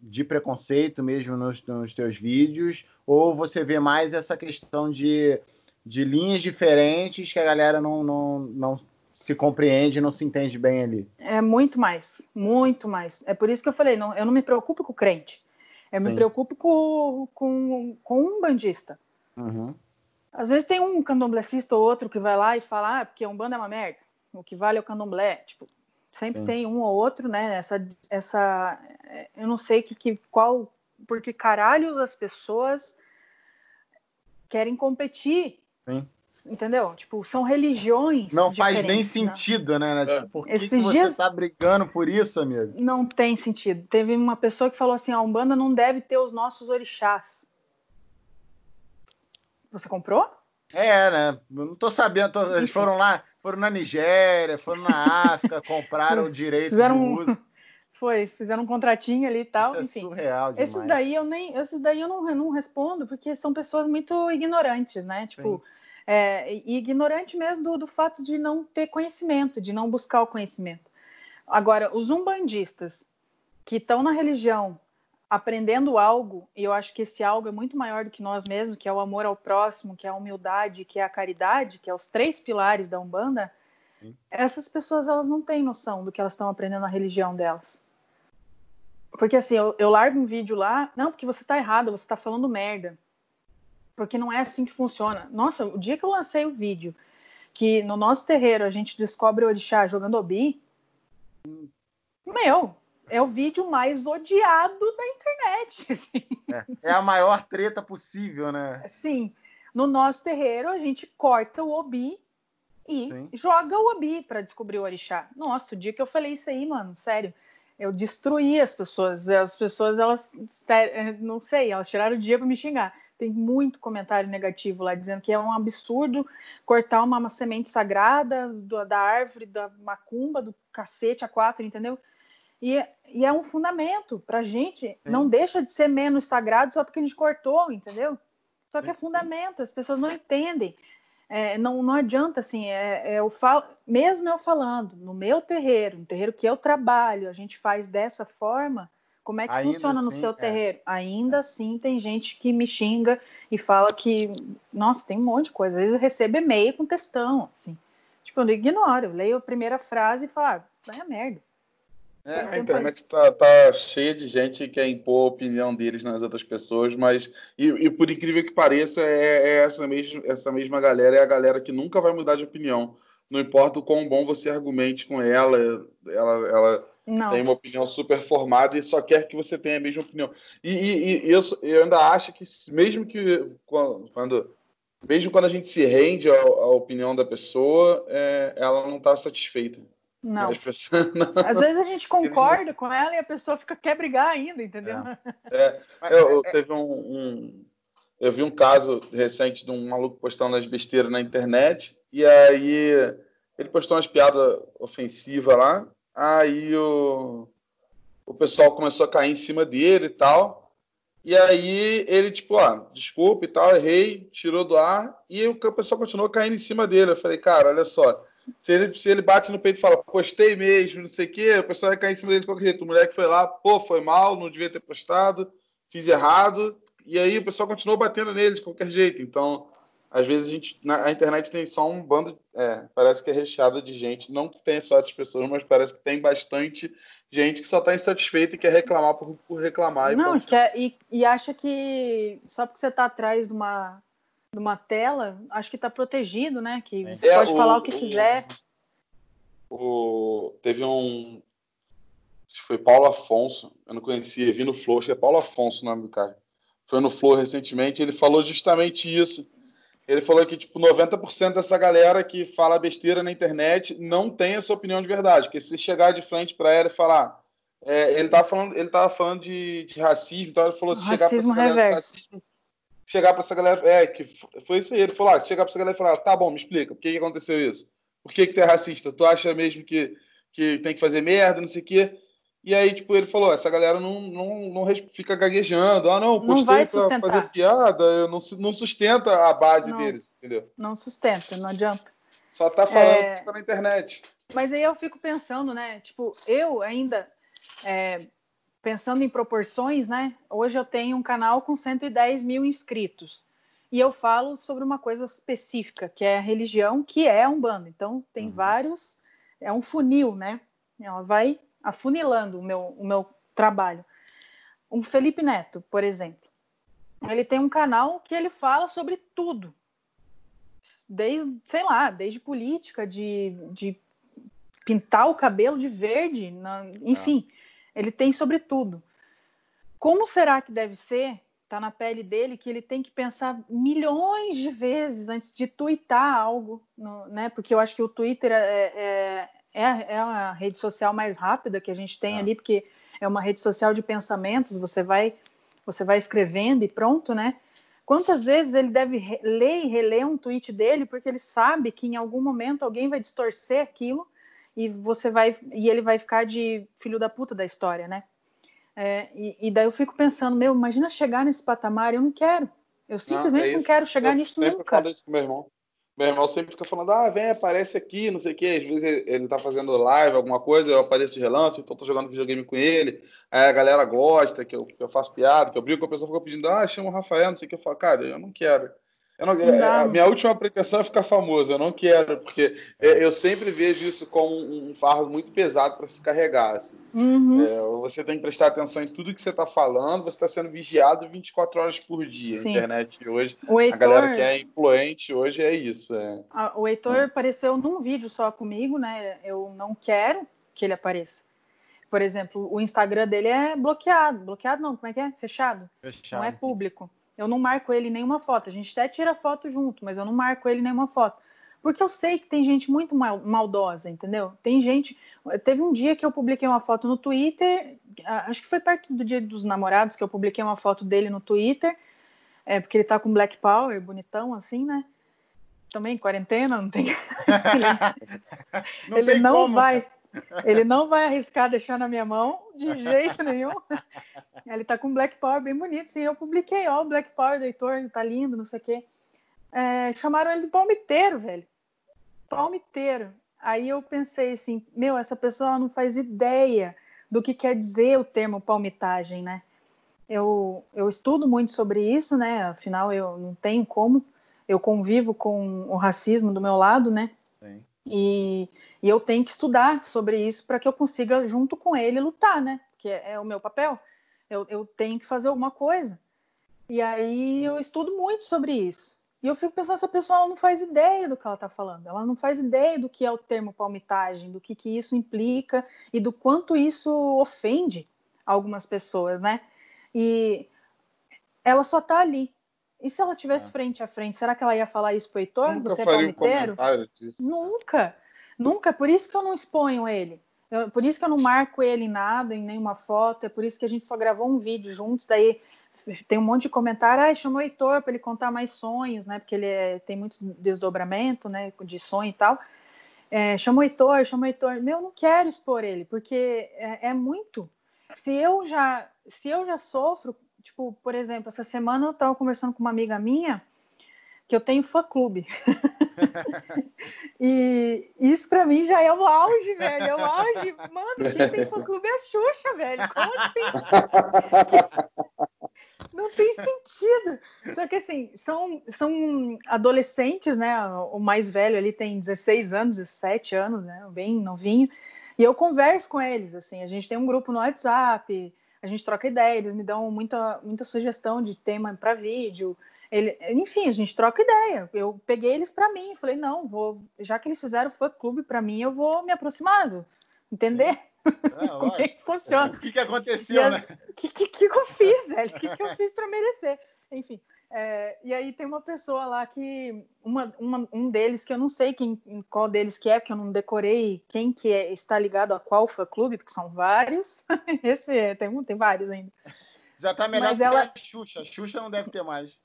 de preconceito mesmo nos, nos teus vídeos, ou você vê mais essa questão de, de linhas diferentes que a galera não, não, não se compreende, não se entende bem ali? É muito mais, muito mais. É por isso que eu falei, não, eu não me preocupo com o crente, eu Sim. me preocupo com, com, com um bandista. Uhum. Às vezes tem um candomblessista ou outro que vai lá e fala, ah, porque um bando é uma merda, o que vale é o candomblé. Tipo, sempre Sim. tem um ou outro, né? Essa, essa, eu não sei que, que qual, porque caralhos as pessoas querem competir. Sim. Entendeu? Tipo, são religiões. Não faz nem né? sentido, né? né? Tipo, por que, Esses que você dias... tá brigando por isso, amigo? Não tem sentido. Teve uma pessoa que falou assim: a Umbanda não deve ter os nossos orixás. Você comprou? É, né? não tô sabendo. Tô... Eles foram lá, foram na Nigéria, foram na África, compraram direito fizeram de uso. Foi, fizeram um contratinho ali e tal. Isso é enfim. surreal demais. Esses daí eu nem, esses daí eu não, não respondo, porque são pessoas muito ignorantes, né? Tipo, é, ignorante mesmo do, do fato de não ter conhecimento, de não buscar o conhecimento. Agora, os umbandistas que estão na religião aprendendo algo, e eu acho que esse algo é muito maior do que nós mesmos, que é o amor ao próximo, que é a humildade, que é a caridade, que é os três pilares da Umbanda, Sim. essas pessoas elas não têm noção do que elas estão aprendendo na religião delas. Porque assim, eu, eu largo um vídeo lá, não, porque você está errado, você está falando merda. Porque não é assim que funciona. Nossa, o dia que eu lancei o vídeo, que no nosso terreiro a gente descobre o orixá jogando obi, meu, é o vídeo mais odiado da internet. Assim. É, é, a maior treta possível, né? Sim. No nosso terreiro, a gente corta o obi e Sim. joga o obi para descobrir o orixá. Nossa, o dia que eu falei isso aí, mano, sério, eu destruí as pessoas. As pessoas, elas, não sei, elas tiraram o dia para me xingar. Tem muito comentário negativo lá dizendo que é um absurdo cortar uma, uma semente sagrada do, da árvore, da macumba, do cacete a quatro, entendeu? E, e é um fundamento para a gente. Sim. Não deixa de ser menos sagrado só porque a gente cortou, entendeu? Só que é fundamento, as pessoas não entendem. É, não, não adianta assim, é, é, eu falo, mesmo eu falando no meu terreiro, no terreiro que eu trabalho, a gente faz dessa forma, como é que Ainda funciona no assim, seu é. terreiro? Ainda assim tem gente que me xinga e fala que, nossa, tem um monte de coisa. Às vezes eu recebo e-mail com textão, assim. Tipo, eu ignoro, eu leio a primeira frase e falo, ah, vai a merda. É, a internet está tá cheia de gente que quer impor a opinião deles nas outras pessoas, mas e, e por incrível que pareça, é, é, essa, mesma, essa mesma galera é a galera que nunca vai mudar de opinião. Não importa o quão bom você argumente com ela, ela, ela não. tem uma opinião super formada e só quer que você tenha a mesma opinião. E, e, e eu, eu, ainda acho que mesmo que quando, mesmo quando a gente se rende à, à opinião da pessoa, é, ela não está satisfeita. Não. Pessoas... Às vezes a gente concorda com ela e a pessoa fica quer brigar ainda, entendeu? É. é eu, eu, teve um, um, eu vi um caso recente de um maluco postando as besteiras na internet e aí ele postou umas piadas ofensivas lá, aí o, o pessoal começou a cair em cima dele e tal. E aí ele, tipo, ah, desculpa e tal, errei, tirou do ar, e o pessoal continuou caindo em cima dele. Eu falei, cara, olha só, se ele, se ele bate no peito e fala, postei mesmo, não sei o quê, o pessoal vai cair em cima dele de qualquer jeito. O moleque foi lá, pô, foi mal, não devia ter postado, fiz errado. E aí o pessoal continuou batendo nele de qualquer jeito. Então, às vezes a, gente, na, a internet tem só um bando, é, parece que é recheada de gente. Não que tenha só essas pessoas, mas parece que tem bastante gente que só está insatisfeita e quer reclamar por, por reclamar. Não, e, quer, e, e acha que só porque você está atrás de uma numa tela, acho que está protegido, né? Que você é, pode o, falar o que o, quiser. O, teve um. Acho que foi Paulo Afonso, eu não conhecia, vi no Flow, acho que é Paulo Afonso o nome do cara. Foi no Flow recentemente, ele falou justamente isso. Ele falou que, tipo, 90% dessa galera que fala besteira na internet não tem essa opinião de verdade. Porque se chegar de frente para ela e falar. É, ele tava falando, ele tava falando de, de racismo, então ele falou: se racismo chegar pra essa galera, racismo, chegar para essa galera. É, que foi isso aí. Ele falou: ah, chegar para essa galera e falar: tá bom, me explica, por que, que aconteceu isso? Por que, que tu é racista? Tu acha mesmo que, que tem que fazer merda, não sei o quê? E aí, tipo, ele falou: essa galera não, não, não fica gaguejando. Ah, não, postei não vai pra fazer piada, não, não sustenta a base não, deles, entendeu? Não sustenta, não adianta. Só tá falando é... que tá na internet. Mas aí eu fico pensando, né? Tipo, eu ainda. É, pensando em proporções, né? Hoje eu tenho um canal com 110 mil inscritos e eu falo sobre uma coisa específica, que é a religião, que é um bando. Então tem uhum. vários, é um funil, né? Ela vai afunilando o meu, o meu trabalho. O Felipe Neto, por exemplo, ele tem um canal que ele fala sobre tudo, desde, sei lá, desde política, de, de pintar o cabelo de verde, na, enfim. É ele tem sobre tudo. Como será que deve ser? Está na pele dele que ele tem que pensar milhões de vezes antes de twittar algo, no, né? Porque eu acho que o Twitter é, é, é, é a rede social mais rápida que a gente tem é. ali, porque é uma rede social de pensamentos. Você vai, você vai escrevendo e pronto, né? Quantas vezes ele deve ler e reler um tweet dele porque ele sabe que em algum momento alguém vai distorcer aquilo e você vai e ele vai ficar de filho da puta da história, né? É, e, e, daí eu fico pensando, meu, imagina chegar nesse patamar, eu não quero. Eu simplesmente não, é não quero chegar eu nisso sempre nunca. Falo isso com meu irmão. Meu irmão sempre fica falando, ah, vem, aparece aqui, não sei o quê. Às vezes ele, ele tá fazendo live, alguma coisa, eu apareço de relance, então tô jogando videogame com ele. Aí a galera gosta que eu, que eu faço piada, que eu brigo com a pessoa, fica pedindo, ah, chama o Rafael, não sei o que. Eu falo, cara, eu não quero. Eu não, não. A minha última pretensão é ficar famoso, eu não quero, porque eu sempre vejo isso como um fardo muito pesado para se carregar. Assim. Uhum. É, você tem que prestar atenção em tudo que você está falando, você está sendo vigiado 24 horas por dia. Sim. A internet hoje, Heitor, a galera que é influente hoje é isso. É. O Heitor é. apareceu num vídeo só comigo, né? Eu não quero que ele apareça. Por exemplo, o Instagram dele é bloqueado. Bloqueado não, como é que é? Fechado. Fechado. Não é público. Eu não marco ele nenhuma foto. A gente até tira foto junto, mas eu não marco ele nenhuma foto. Porque eu sei que tem gente muito mal, maldosa, entendeu? Tem gente. Teve um dia que eu publiquei uma foto no Twitter, acho que foi perto do dia dos namorados que eu publiquei uma foto dele no Twitter, é, porque ele tá com Black Power, bonitão assim, né? Também quarentena, não tem. ele não, ele tem não vai. Ele não vai arriscar deixar na minha mão de jeito nenhum. Ele tá com Black Power bem bonito, sim. Eu publiquei, ó, o Black Power do Heitor, tá lindo, não sei o quê. É, chamaram ele de palmiteiro, velho palmiteiro. Aí eu pensei assim, meu, essa pessoa não faz ideia do que quer dizer o termo palmitagem, né? Eu, eu estudo muito sobre isso, né? Afinal, eu não tenho como. Eu convivo com o racismo do meu lado, né? Sim. E, e eu tenho que estudar sobre isso para que eu consiga, junto com ele, lutar, né? Que é, é o meu papel. Eu, eu tenho que fazer alguma coisa. E aí eu estudo muito sobre isso. E eu fico pensando, essa pessoa não faz ideia do que ela está falando, ela não faz ideia do que é o termo palmitagem, do que, que isso implica e do quanto isso ofende algumas pessoas, né? E ela só está ali. E se ela tivesse é. frente a frente, será que ela ia falar isso pro Heitor? Nunca Você é palmiteiro? Um Nunca. Nunca. Por isso que eu não exponho ele. Eu, por isso que eu não marco ele em nada, em nenhuma foto. É por isso que a gente só gravou um vídeo juntos. Daí tem um monte de comentário, ah, chamou o Heitor para ele contar mais sonhos, né? Porque ele é, tem muito desdobramento, né? De sonho e tal. É, chamou o Heitor, chamou o Heitor. Meu, não quero expor ele, porque é, é, muito. Se eu já, se eu já sofro, tipo, por exemplo, essa semana eu estava conversando com uma amiga minha que eu tenho fã clube. e isso para mim já é o auge, velho. É o auge. Mano, quem tem fã clube é a Xuxa, velho. Como assim? Não tem sentido. Só que assim, são, são adolescentes, né? O mais velho ali tem 16 anos, 17 anos, né? Bem novinho. E eu converso com eles, assim, a gente tem um grupo no WhatsApp, a gente troca ideia, eles me dão muita, muita sugestão de tema para vídeo. Ele, enfim, a gente troca ideia. Eu peguei eles para mim, falei, não, vou, já que eles fizeram fã clube para mim, eu vou me aproximar, entender? É, Como é que funciona? O que, que aconteceu, né? O que, que, que, eu fiz, velho? O que, que eu fiz para merecer? Enfim, é, e aí tem uma pessoa lá que uma, uma, um deles que eu não sei quem qual deles que é, que eu não decorei quem que é, está ligado a qual fã clube, porque são vários. Esse é, tem um, tem vários ainda. Já está melhor Mas que ela... a Xuxa. A Xuxa não deve ter mais.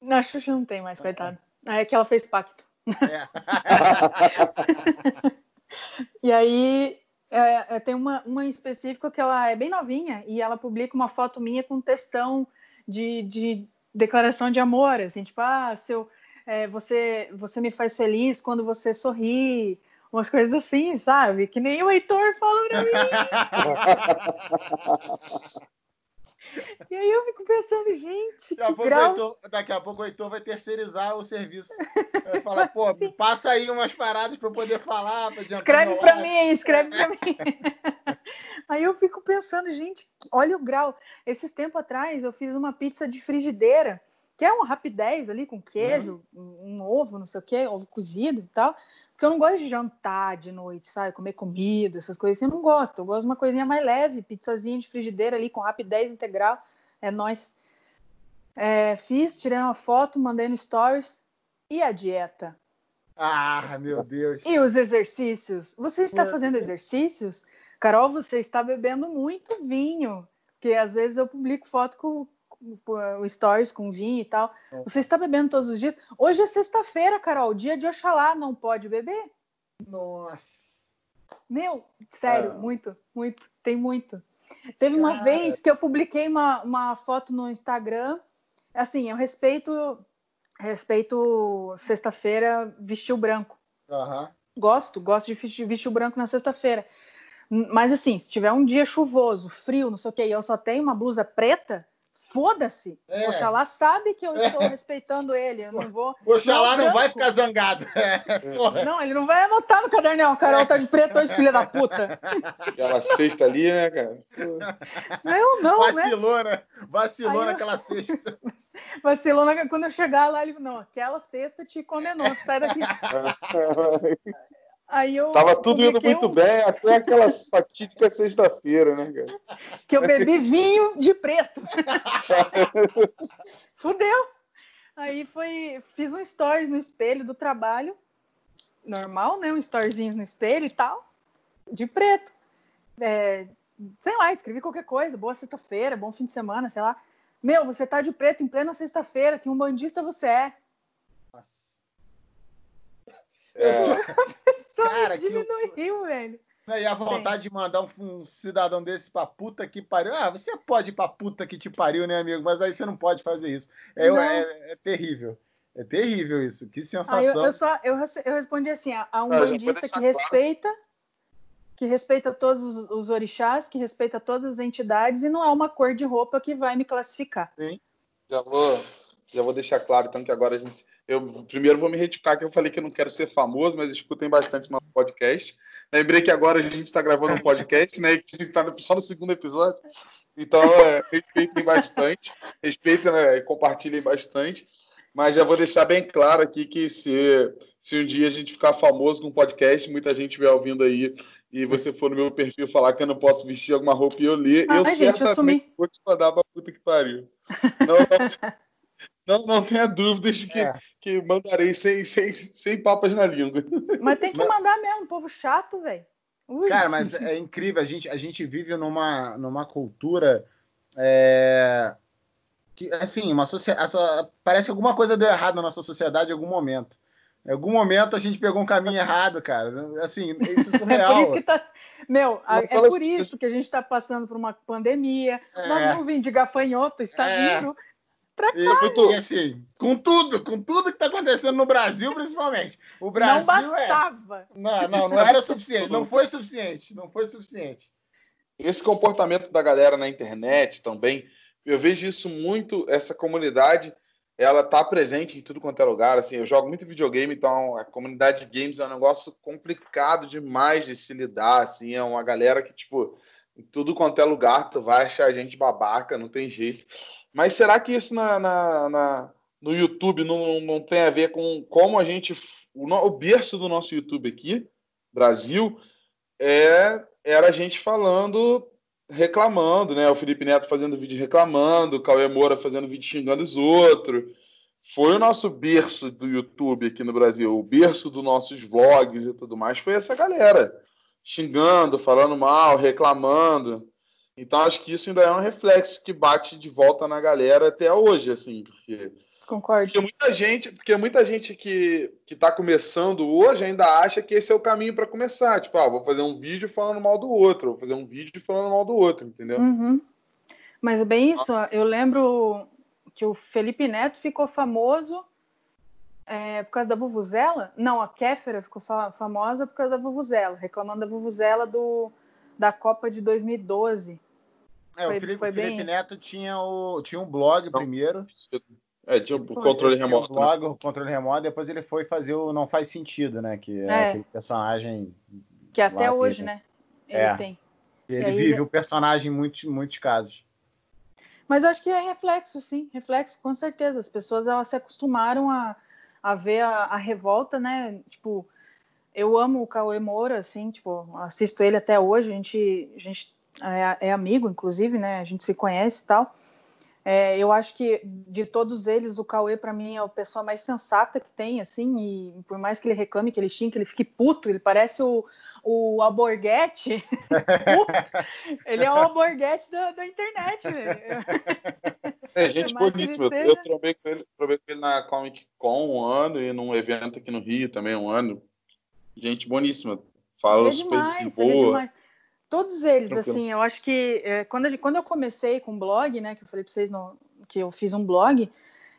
Não, a Xuxa não tem mais, coitada. É que ela fez pacto. É. e aí é, é, tem uma, uma em específico que ela é bem novinha e ela publica uma foto minha com textão de, de declaração de amor, assim, tipo, ah, seu, é, você, você me faz feliz quando você sorri, umas coisas assim, sabe? Que nem o Heitor fala pra mim. E aí eu fico pensando, gente, daqui, a pouco, grau... Heitor, daqui a pouco o Heitor vai terceirizar o serviço. Vai falar, pô, passa aí umas paradas para eu poder falar. Pra escreve para mim, escreve para mim. Aí eu fico pensando, gente, olha o grau. Esses tempos atrás eu fiz uma pizza de frigideira, que é uma rapidez ali com queijo, uhum. um, um ovo, não sei o quê, ovo cozido e tal. Porque eu não gosto de jantar de noite, sabe? Comer comida, essas coisas assim, eu não gosto. Eu gosto de uma coisinha mais leve, pizzazinha de frigideira ali com rapidez integral. É nós. É, fiz, tirei uma foto, mandei no stories. E a dieta? Ah, meu Deus. E os exercícios? Você está fazendo exercícios? Carol, você está bebendo muito vinho. Porque às vezes eu publico foto com, o stories com vinho e tal. Nossa. Você está bebendo todos os dias? Hoje é sexta-feira, Carol, dia de Oxalá, não pode beber? Nossa. Meu, sério, ah. muito, muito, tem muito. Teve Cara. uma vez que eu publiquei uma, uma foto no Instagram, assim, eu respeito, respeito sexta-feira vestir o branco. Uhum. Gosto, gosto de vestir, vestir o branco na sexta-feira. Mas assim, se tiver um dia chuvoso, frio, não sei o que, e eu só tenho uma blusa preta, Foda-se. É. Oxalá sabe que eu estou é. respeitando ele. Eu não vou. Oxalá não, não vai ficar zangado. É, não, ele não vai anotar no caderno. O Carol tá de preto hoje, filha da puta. Aquela cesta ali, né, cara? Não, não. Né? Vacilou, né? Vacilou naquela cesta. Vacilou na... quando eu chegar lá, ele não, aquela cesta te condenou. Sai daqui. Aí eu Tava tudo indo muito um... bem, até aquela fatídica sexta-feira, né, cara? Que eu bebi vinho de preto. fudeu. Aí foi, fiz um stories no espelho do trabalho, normal, né? Um storyzinho no espelho e tal, de preto. É, sei lá, escrevi qualquer coisa, boa sexta-feira, bom fim de semana, sei lá. Meu, você tá de preto em plena sexta-feira, que um bandista você é. É. A pessoa Cara, diminuiu, velho. E a vontade Sim. de mandar um, um, cidadão desse pra puta que pariu. Ah, você pode ir pra puta que te pariu, né, amigo? Mas aí você não pode fazer isso. É, é, é terrível. É terrível isso. Que sensação. Ah, eu, eu, só, eu, eu respondi assim: a um bandista que claro. respeita, que respeita todos os, os, orixás, que respeita todas as entidades, e não é uma cor de roupa que vai me classificar. Sim. Já vou, já vou deixar claro, então, que agora a gente. Eu primeiro vou me retificar que eu falei que eu não quero ser famoso, mas escutem bastante nosso podcast. Lembrei que agora a gente está gravando um podcast, né? Que a gente está só no segundo episódio. Então, é, respeitem bastante, respeitem né, e compartilhem bastante. Mas já vou deixar bem claro aqui que se, se um dia a gente ficar famoso com um podcast, muita gente vai ouvindo aí, e você for no meu perfil falar que eu não posso vestir alguma roupa e eu ler, ah, eu gente, certamente eu vou te mandar pra puta que pariu. Não, não, não, não tenha dúvidas que, é. que mandarei sem, sem, sem papas na língua. Mas tem que mas... mandar mesmo, povo chato, velho. Cara, mas é incrível, a gente, a gente vive numa, numa cultura é, que, assim, uma sociedade, parece que alguma coisa deu errado na nossa sociedade em algum momento. Em algum momento a gente pegou um caminho errado, cara. Assim, isso é surreal. é por isso que tá. Meu, é por isso que a gente está passando por uma pandemia. É. Nós não vim de gafanhoto, está é. vindo pra cá. E, assim, com tudo, com tudo que está acontecendo no Brasil, principalmente. O Brasil. Não é- bastava. É... Não, não, não era suficiente. Não foi suficiente. Não foi suficiente. Esse comportamento da galera na internet também, eu vejo isso muito, essa comunidade, ela tá presente em tudo quanto é lugar. Assim, eu jogo muito videogame, então a comunidade de games é um negócio complicado demais de se lidar. Assim, é uma galera que, tipo, em tudo quanto é lugar, tu vai achar a gente babaca, não tem jeito. Mas será que isso na, na, na no YouTube não, não tem a ver com como a gente. O, o berço do nosso YouTube aqui, Brasil, é, era a gente falando, reclamando, né? O Felipe Neto fazendo vídeo reclamando, o Cauê Moura fazendo vídeo xingando os outros. Foi o nosso berço do YouTube aqui no Brasil, o berço dos nossos vlogs e tudo mais, foi essa galera xingando, falando mal, reclamando. Então acho que isso ainda é um reflexo que bate de volta na galera até hoje, assim, porque Concordo. Porque muita gente, porque muita gente que que está começando hoje ainda acha que esse é o caminho para começar, tipo, ah, vou fazer um vídeo falando mal do outro, vou fazer um vídeo falando mal do outro, entendeu? Uhum. Mas é bem isso, eu lembro que o Felipe Neto ficou famoso é, por causa da Vuvuzela? Não, a Kéfera ficou famosa por causa da Vuvuzela, reclamando da Vuvuzela do, da Copa de 2012. É, foi, o Felipe, foi Felipe Neto tinha, o, tinha um blog Não. primeiro. É, tinha o controle remoto. Tinha o blog, né? o controle remoto, depois ele foi fazer o Não Faz Sentido, né? Que é, é. aquele personagem. Que até hoje, que, né? Ele é. tem. Ele vive o personagem em muitos, muitos casos. Mas eu acho que é reflexo, sim, reflexo, com certeza. As pessoas elas se acostumaram a, a ver a, a revolta, né? Tipo, eu amo o Cauê Moura, assim, tipo, assisto ele até hoje, a gente, a gente é, é amigo, inclusive, né? A gente se conhece e tal. É, eu acho que de todos eles, o Cauê, para mim, é a pessoa mais sensata que tem, assim, e por mais que ele reclame, que ele xingue, que ele fique puto, ele parece o, o Alborguete. ele é o Alborguete da, da internet, velho. É, gente boníssima. Eu, eu trombei com, ele, com ele na Comic Con um ano e num evento aqui no Rio também um ano. Gente boníssima. Fala é super demais, de boa. Todos eles, Tranquilo. assim, eu acho que é, quando, eu, quando eu comecei com o blog, né, que eu falei para vocês no, que eu fiz um blog,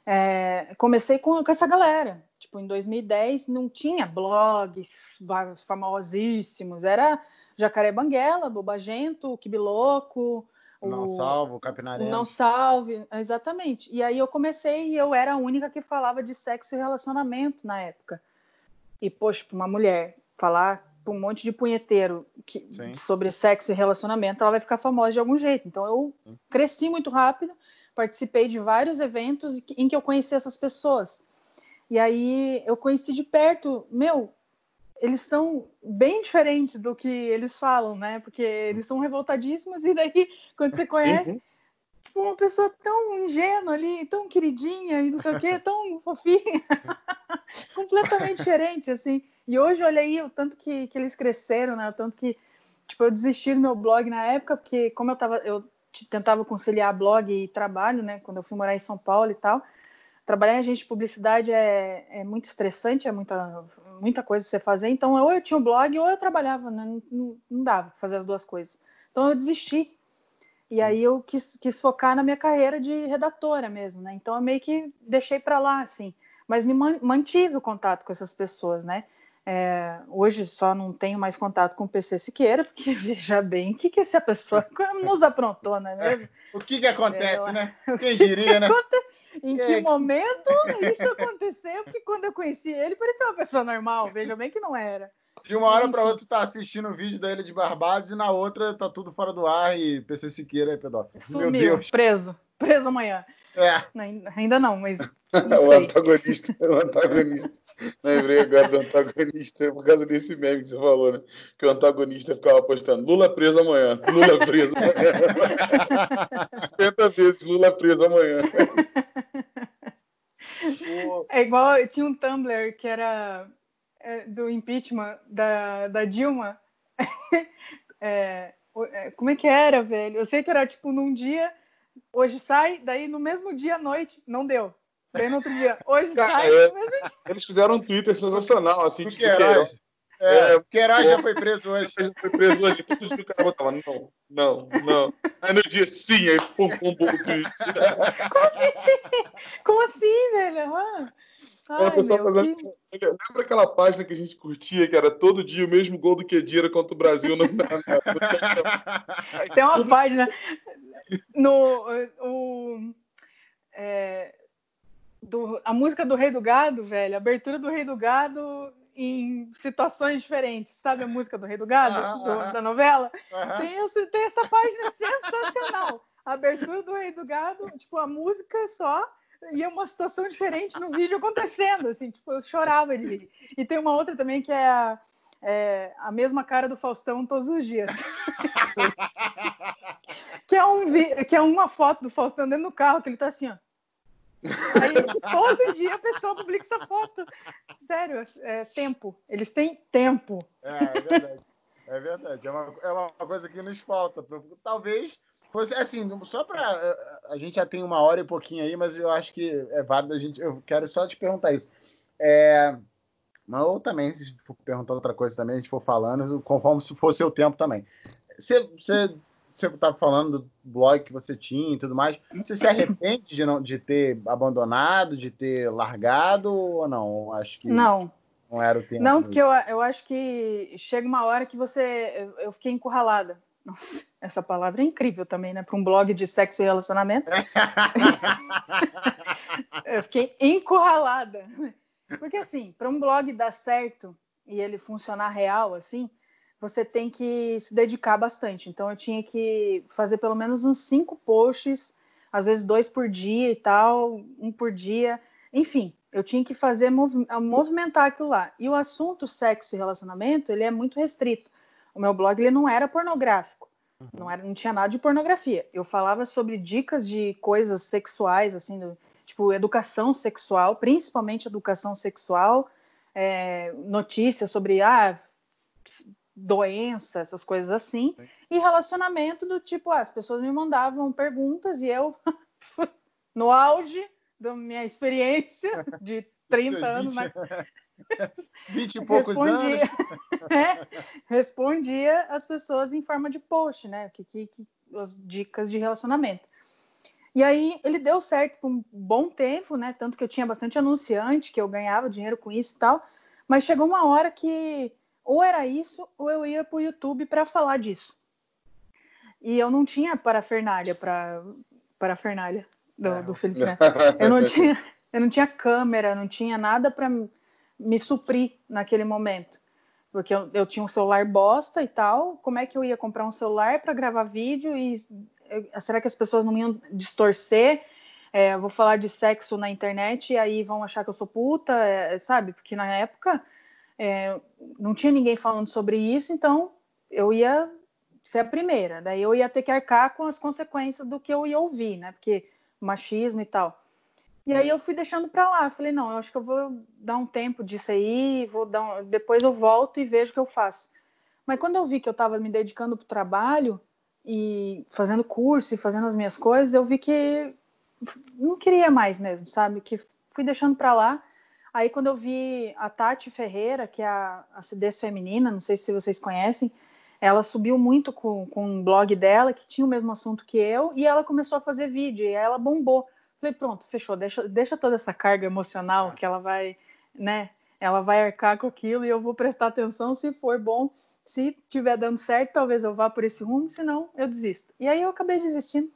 é, comecei com, com, essa galera. Tipo, em 2010 não tinha blogs famosíssimos, era Jacaré Banguela, Bobagento, Kibiloco, não salvo, Capinaré. Não salve, exatamente. E aí eu comecei e eu era a única que falava de sexo e relacionamento na época. E, poxa, uma mulher falar um monte de punheteiro que, sobre sexo e relacionamento, ela vai ficar famosa de algum jeito. Então eu cresci muito rápido, participei de vários eventos em que eu conheci essas pessoas. E aí eu conheci de perto, meu, eles são bem diferentes do que eles falam, né? Porque eles são revoltadíssimos e daí quando você conhece. Tipo, uma pessoa tão ingênua ali, tão queridinha e não sei o quê, tão fofinha. Completamente diferente, assim. E hoje, olha aí, o tanto que, que eles cresceram, né? O tanto que, tipo, eu desisti do meu blog na época, porque como eu tava, eu tentava conciliar blog e trabalho, né? Quando eu fui morar em São Paulo e tal. Trabalhar em agente de publicidade é, é muito estressante, é muita, muita coisa para você fazer. Então, ou eu tinha um blog ou eu trabalhava, né? Não, não, dava para fazer as duas coisas. Então, eu desisti. E aí eu quis, quis focar na minha carreira de redatora mesmo, né? Então, eu meio que deixei para lá, assim. Mas me mantive o contato com essas pessoas, né? É, hoje só não tenho mais contato com o PC Siqueira, porque veja bem o que, que essa pessoa nos aprontou, não é? É, o que, que acontece, é, né? Quem diria, né? Em que momento isso aconteceu? Porque quando eu conheci ele, parecia uma pessoa normal. Veja bem que não era. De uma hora para outra, tá assistindo o vídeo da Ilha de Barbados e na outra tá tudo fora do ar e PC Siqueira é pedófilo. Sumiu, Meu Deus. preso. Preso amanhã. É. Ainda não, mas. Não o antagonista. O antagonista. Lembrei agora do antagonista por causa desse meme que você falou, né? Que o antagonista ficava postando Lula preso amanhã, Lula preso amanhã. 50 vezes Lula preso amanhã. É igual, tinha um Tumblr que era do impeachment da, da Dilma. É, é, como é que era, velho? Eu sei que era tipo num dia, hoje sai, daí no mesmo dia à noite, não deu. Bem no outro dia. Hoje Cara, sai é, mesmo dia. Eles fizeram um Twitter sensacional, assim, tipo, Queiroz. É, o Queiroz já foi preso hoje. Já foi preso hoje. Todo dia o cara botava, não, não, não. Aí no dia, sim, aí pum, pum, pum, tweet. Como assim? Como assim, velho? Ah. Ai, fazendo... que... Lembra aquela página que a gente curtia, que era todo dia o mesmo gol do Kedira contra o Brasil? No... Tem uma página no o, é, do, a música do Rei do Gado, velho, a abertura do Rei do Gado em situações diferentes. Sabe a música do Rei do Gado, do, da novela? Tem, essa, tem essa página sensacional. A abertura do Rei do Gado, tipo, a música é só e é uma situação diferente no vídeo acontecendo, assim, tipo, eu chorava rir. E tem uma outra também que é a, é, a mesma cara do Faustão todos os dias. que, é um, que é uma foto do Faustão dentro do carro, que ele tá assim, ó. Aí todo dia a pessoa publica essa foto. Sério, é tempo. Eles têm tempo. É, é verdade. É verdade. É uma, é uma coisa que nos falta. Talvez assim, só para a gente já tem uma hora e pouquinho aí, mas eu acho que é válido a gente. Eu quero só te perguntar isso. É, mas ou também, se for perguntar outra coisa também, a gente for falando, conforme se for seu tempo também. Você, você você estava falando do blog que você tinha e tudo mais. Você se arrepende de, não, de ter abandonado, de ter largado ou não? Acho que não. Não era o tempo. Não, porque eu, eu acho que chega uma hora que você. Eu fiquei encurralada. Nossa, essa palavra é incrível também, né? Para um blog de sexo e relacionamento. eu fiquei encurralada. Porque, assim, para um blog dar certo e ele funcionar real, assim, você tem que se dedicar bastante. Então eu tinha que fazer pelo menos uns cinco posts, às vezes dois por dia e tal, um por dia. Enfim, eu tinha que fazer movimentar aquilo lá. E o assunto sexo e relacionamento, ele é muito restrito. O meu blog ele não era pornográfico. Uhum. Não, era, não tinha nada de pornografia. Eu falava sobre dicas de coisas sexuais, assim, do, tipo educação sexual, principalmente educação sexual, é, notícias sobre ah, doença, essas coisas assim, Sim. e relacionamento do tipo, ah, as pessoas me mandavam perguntas e eu, no auge da minha experiência de 30 anos, mas... 20 e poucos respondia, anos. É, respondia as pessoas em forma de post, né? Que, que, que, as dicas de relacionamento. E aí ele deu certo por um bom tempo, né? Tanto que eu tinha bastante anunciante, que eu ganhava dinheiro com isso e tal. Mas chegou uma hora que ou era isso, ou eu ia para o YouTube para falar disso. E eu não tinha parafernália para parafernália do, é. do Felipe Neto. Eu não tinha, eu não tinha câmera, não tinha nada para me suprir naquele momento. Porque eu, eu, tinha um celular bosta e tal. Como é que eu ia comprar um celular para gravar vídeo? E eu, será que as pessoas não iam distorcer? É, vou falar de sexo na internet e aí vão achar que eu sou puta, é, sabe? Porque na época é, não tinha ninguém falando sobre isso, então eu ia ser a primeira. Daí eu ia ter que arcar com as consequências do que eu ia ouvir, né? Porque machismo e tal. E aí eu fui deixando para lá. Falei, não, eu acho que eu vou dar um tempo disso aí, vou dar um... depois eu volto e vejo o que eu faço. Mas quando eu vi que eu estava me dedicando para o trabalho e fazendo curso e fazendo as minhas coisas, eu vi que não queria mais mesmo, sabe? Que fui deixando para lá. Aí quando eu vi a Tati Ferreira, que é a acidez feminina, não sei se vocês conhecem, ela subiu muito com, com um blog dela, que tinha o mesmo assunto que eu, e ela começou a fazer vídeo, e ela bombou. Falei, pronto, fechou, deixa, deixa toda essa carga emocional que ela vai, né? Ela vai arcar com aquilo e eu vou prestar atenção se for bom. Se tiver dando certo, talvez eu vá por esse rumo, senão eu desisto. E aí eu acabei desistindo.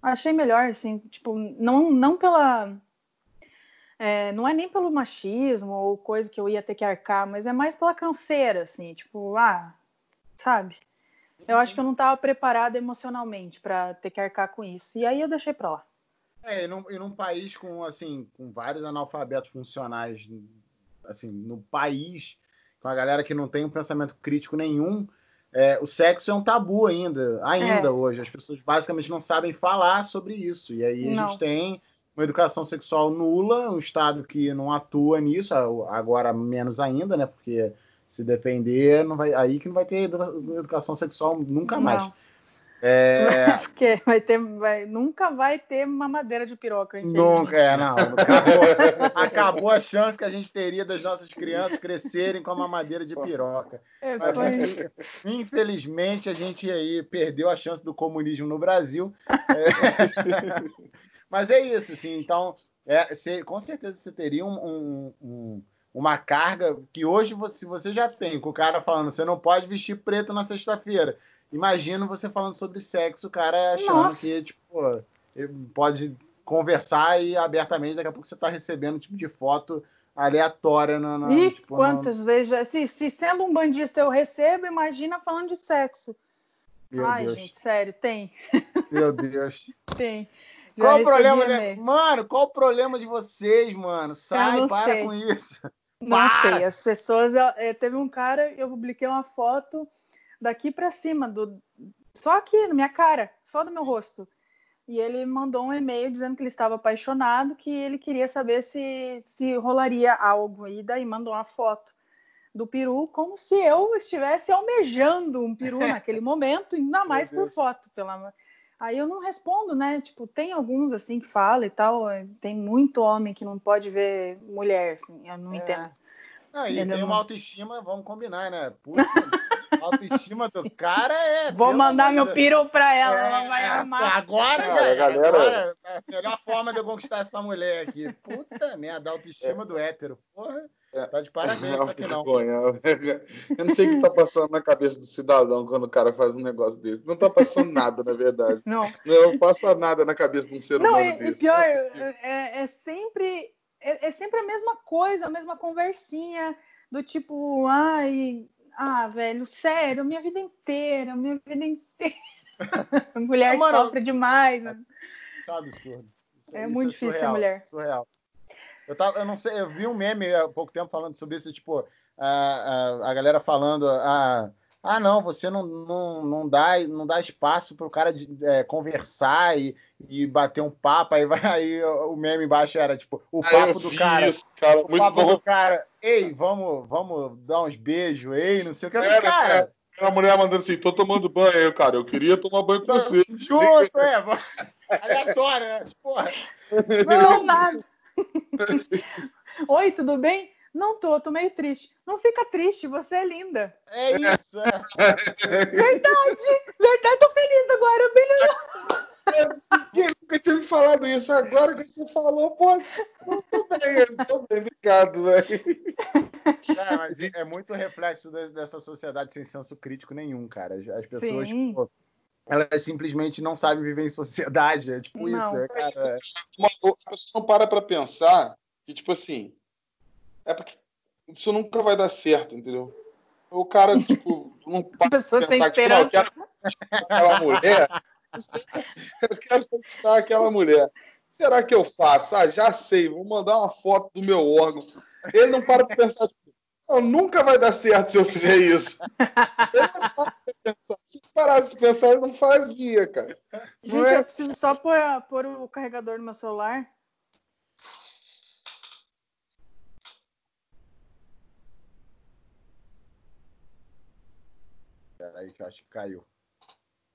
Achei melhor, assim, tipo, não, não pela. É, não é nem pelo machismo ou coisa que eu ia ter que arcar, mas é mais pela canseira, assim, tipo, ah, sabe? Eu acho que eu não estava preparada emocionalmente para ter que arcar com isso. E aí eu deixei para lá. É, e num, e num país com, assim, com vários analfabetos funcionais, assim, no país, com a galera que não tem um pensamento crítico nenhum, é, o sexo é um tabu ainda, ainda é. hoje. As pessoas basicamente não sabem falar sobre isso. E aí a gente tem uma educação sexual nula, um Estado que não atua nisso, agora menos ainda, né? Porque se depender, não vai, aí que não vai ter educação sexual nunca mais. Não. É... Porque vai ter, vai, nunca vai ter mamadeira de piroca. Nunca, é, não. Acabou, acabou, a chance que a gente teria das nossas crianças crescerem com a mamadeira de piroca. É, Mas, foi... infelizmente, a gente aí perdeu a chance do comunismo no Brasil. É... Mas é isso, assim, então, é, você, com certeza você teria um, um, um uma carga que hoje, se você já tem, com o cara falando, você não pode vestir preto na sexta-feira imagino você falando sobre sexo, o cara achando Nossa. que, tipo, pode conversar e abertamente, daqui a pouco você tá recebendo um tipo de foto aleatória. No, no, Ih, tipo, quantas no... vezes? Se, se sendo um bandista eu recebo, imagina falando de sexo. Meu Ai, Deus. gente, sério, tem. Meu Deus. tem. Já qual o problema, de... Mano, qual o problema de vocês, mano? Sai, para sei. com isso. Não para. sei, as pessoas. Eu, teve um cara, eu publiquei uma foto daqui para cima, do, só aqui, na minha cara, só do meu rosto. E ele mandou um e-mail dizendo que ele estava apaixonado, que ele queria saber se, se rolaria algo. E daí mandou uma foto do peru, como se eu estivesse almejando um peru naquele momento, ainda mais por foto. Pela... Aí eu não respondo, né? Tipo, tem alguns assim que fala e tal. Tem muito homem que não pode ver mulher, assim, eu não é. entendo. Não, e tem uma autoestima, vamos combinar, né? Putz, a autoestima do cara é. Vou mandar meu piru pra ela, é, ela vai amar. Agora, é, galera... agora, é a melhor forma de eu conquistar essa mulher aqui. Puta merda, a autoestima é. do hétero. Porra. É. Tá de parabéns, não, aqui não. Eu não sei o que tá passando na cabeça do cidadão quando o cara faz um negócio desse. Não tá passando nada, na verdade. Não. Não passa nada na cabeça de um ser não, humano e, desse. E pior, é, é, é, sempre, é, é, sempre a mesma coisa, a mesma conversinha, do tipo, ai, ah, velho, sério, minha vida inteira, minha vida inteira. mulher Não, sofre demais. Né? Isso é um absurdo. Isso, é isso muito é difícil surreal, mulher. Surreal. Eu, tava, eu não sei, eu vi um meme há pouco tempo falando sobre isso, tipo, a, a, a galera falando, ah, ah, não, você não, não, não, dá, não dá espaço para o cara de, é, conversar e, e bater um papo, aí vai aí o meme embaixo era tipo, o ah, papo do cara, isso, cara, o papo bom. do cara, ei, vamos, vamos dar uns beijos, ei, não sei o que, era, cara. Era a mulher mandando assim, tô tomando banho, cara, eu queria tomar banho com você. Justo, é, aleatório, né? Porra. Não, nada. Oi, tudo bem? Não tô, tô meio triste. Não fica triste, você é linda. É isso. É. verdade, verdade, tô feliz agora, bem legal. Eu nunca tinha me falado isso. Agora que você falou, pô, tô bem, tô bem, obrigado, velho. É, mas é muito reflexo dessa sociedade sem senso crítico nenhum, cara. As pessoas, pô, elas simplesmente não sabem viver em sociedade. É tipo não. isso, é, cara. Uma, a pessoa não para pra pensar que, tipo assim, é porque isso nunca vai dar certo, entendeu? O cara, tipo, não pode pensar sem que, esperança. Não, eu quero aquela mulher. eu quero conquistar aquela mulher. Será que eu faço? Ah, já sei, vou mandar uma foto do meu órgão. Ele não para de pensar, tipo, Não, nunca vai dar certo se eu fizer isso. se parasse de pensar, eu não fazia, cara. Gente, é... eu preciso só pôr, pôr o carregador no meu celular. Peraí, que eu acho que caiu.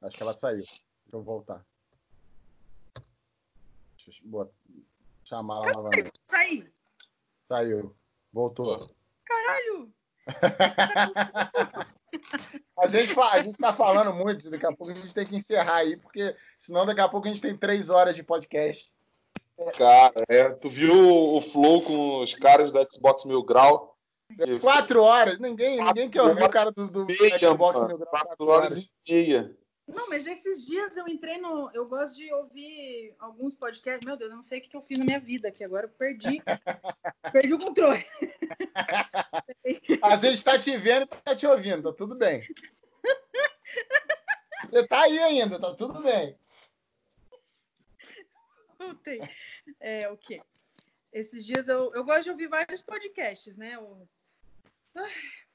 Acho que ela saiu. Deixa eu voltar. Deixa eu botar, chamar ela novamente. Saiu. Saiu. Voltou. Caralho! a gente a gente está falando muito, daqui a pouco a gente tem que encerrar aí, porque senão daqui a pouco a gente tem três horas de podcast. Cara, é, tu viu o Flow com os caras da Xbox Mil Grau? Quatro horas, ninguém, quatro ninguém quer ouvir o cara do, do meia, Xbox. Quatro, quatro horas, horas e meia. Não, mas esses dias eu entrei no. Eu gosto de ouvir alguns podcasts. Meu Deus, eu não sei o que eu fiz na minha vida aqui. Agora eu perdi. perdi o controle. A gente está te vendo e está te ouvindo, tá tudo bem. Você tá aí ainda, tá tudo bem. Voltei. É, o quê? Esses dias eu, eu gosto de ouvir vários podcasts, né? Eu... Vou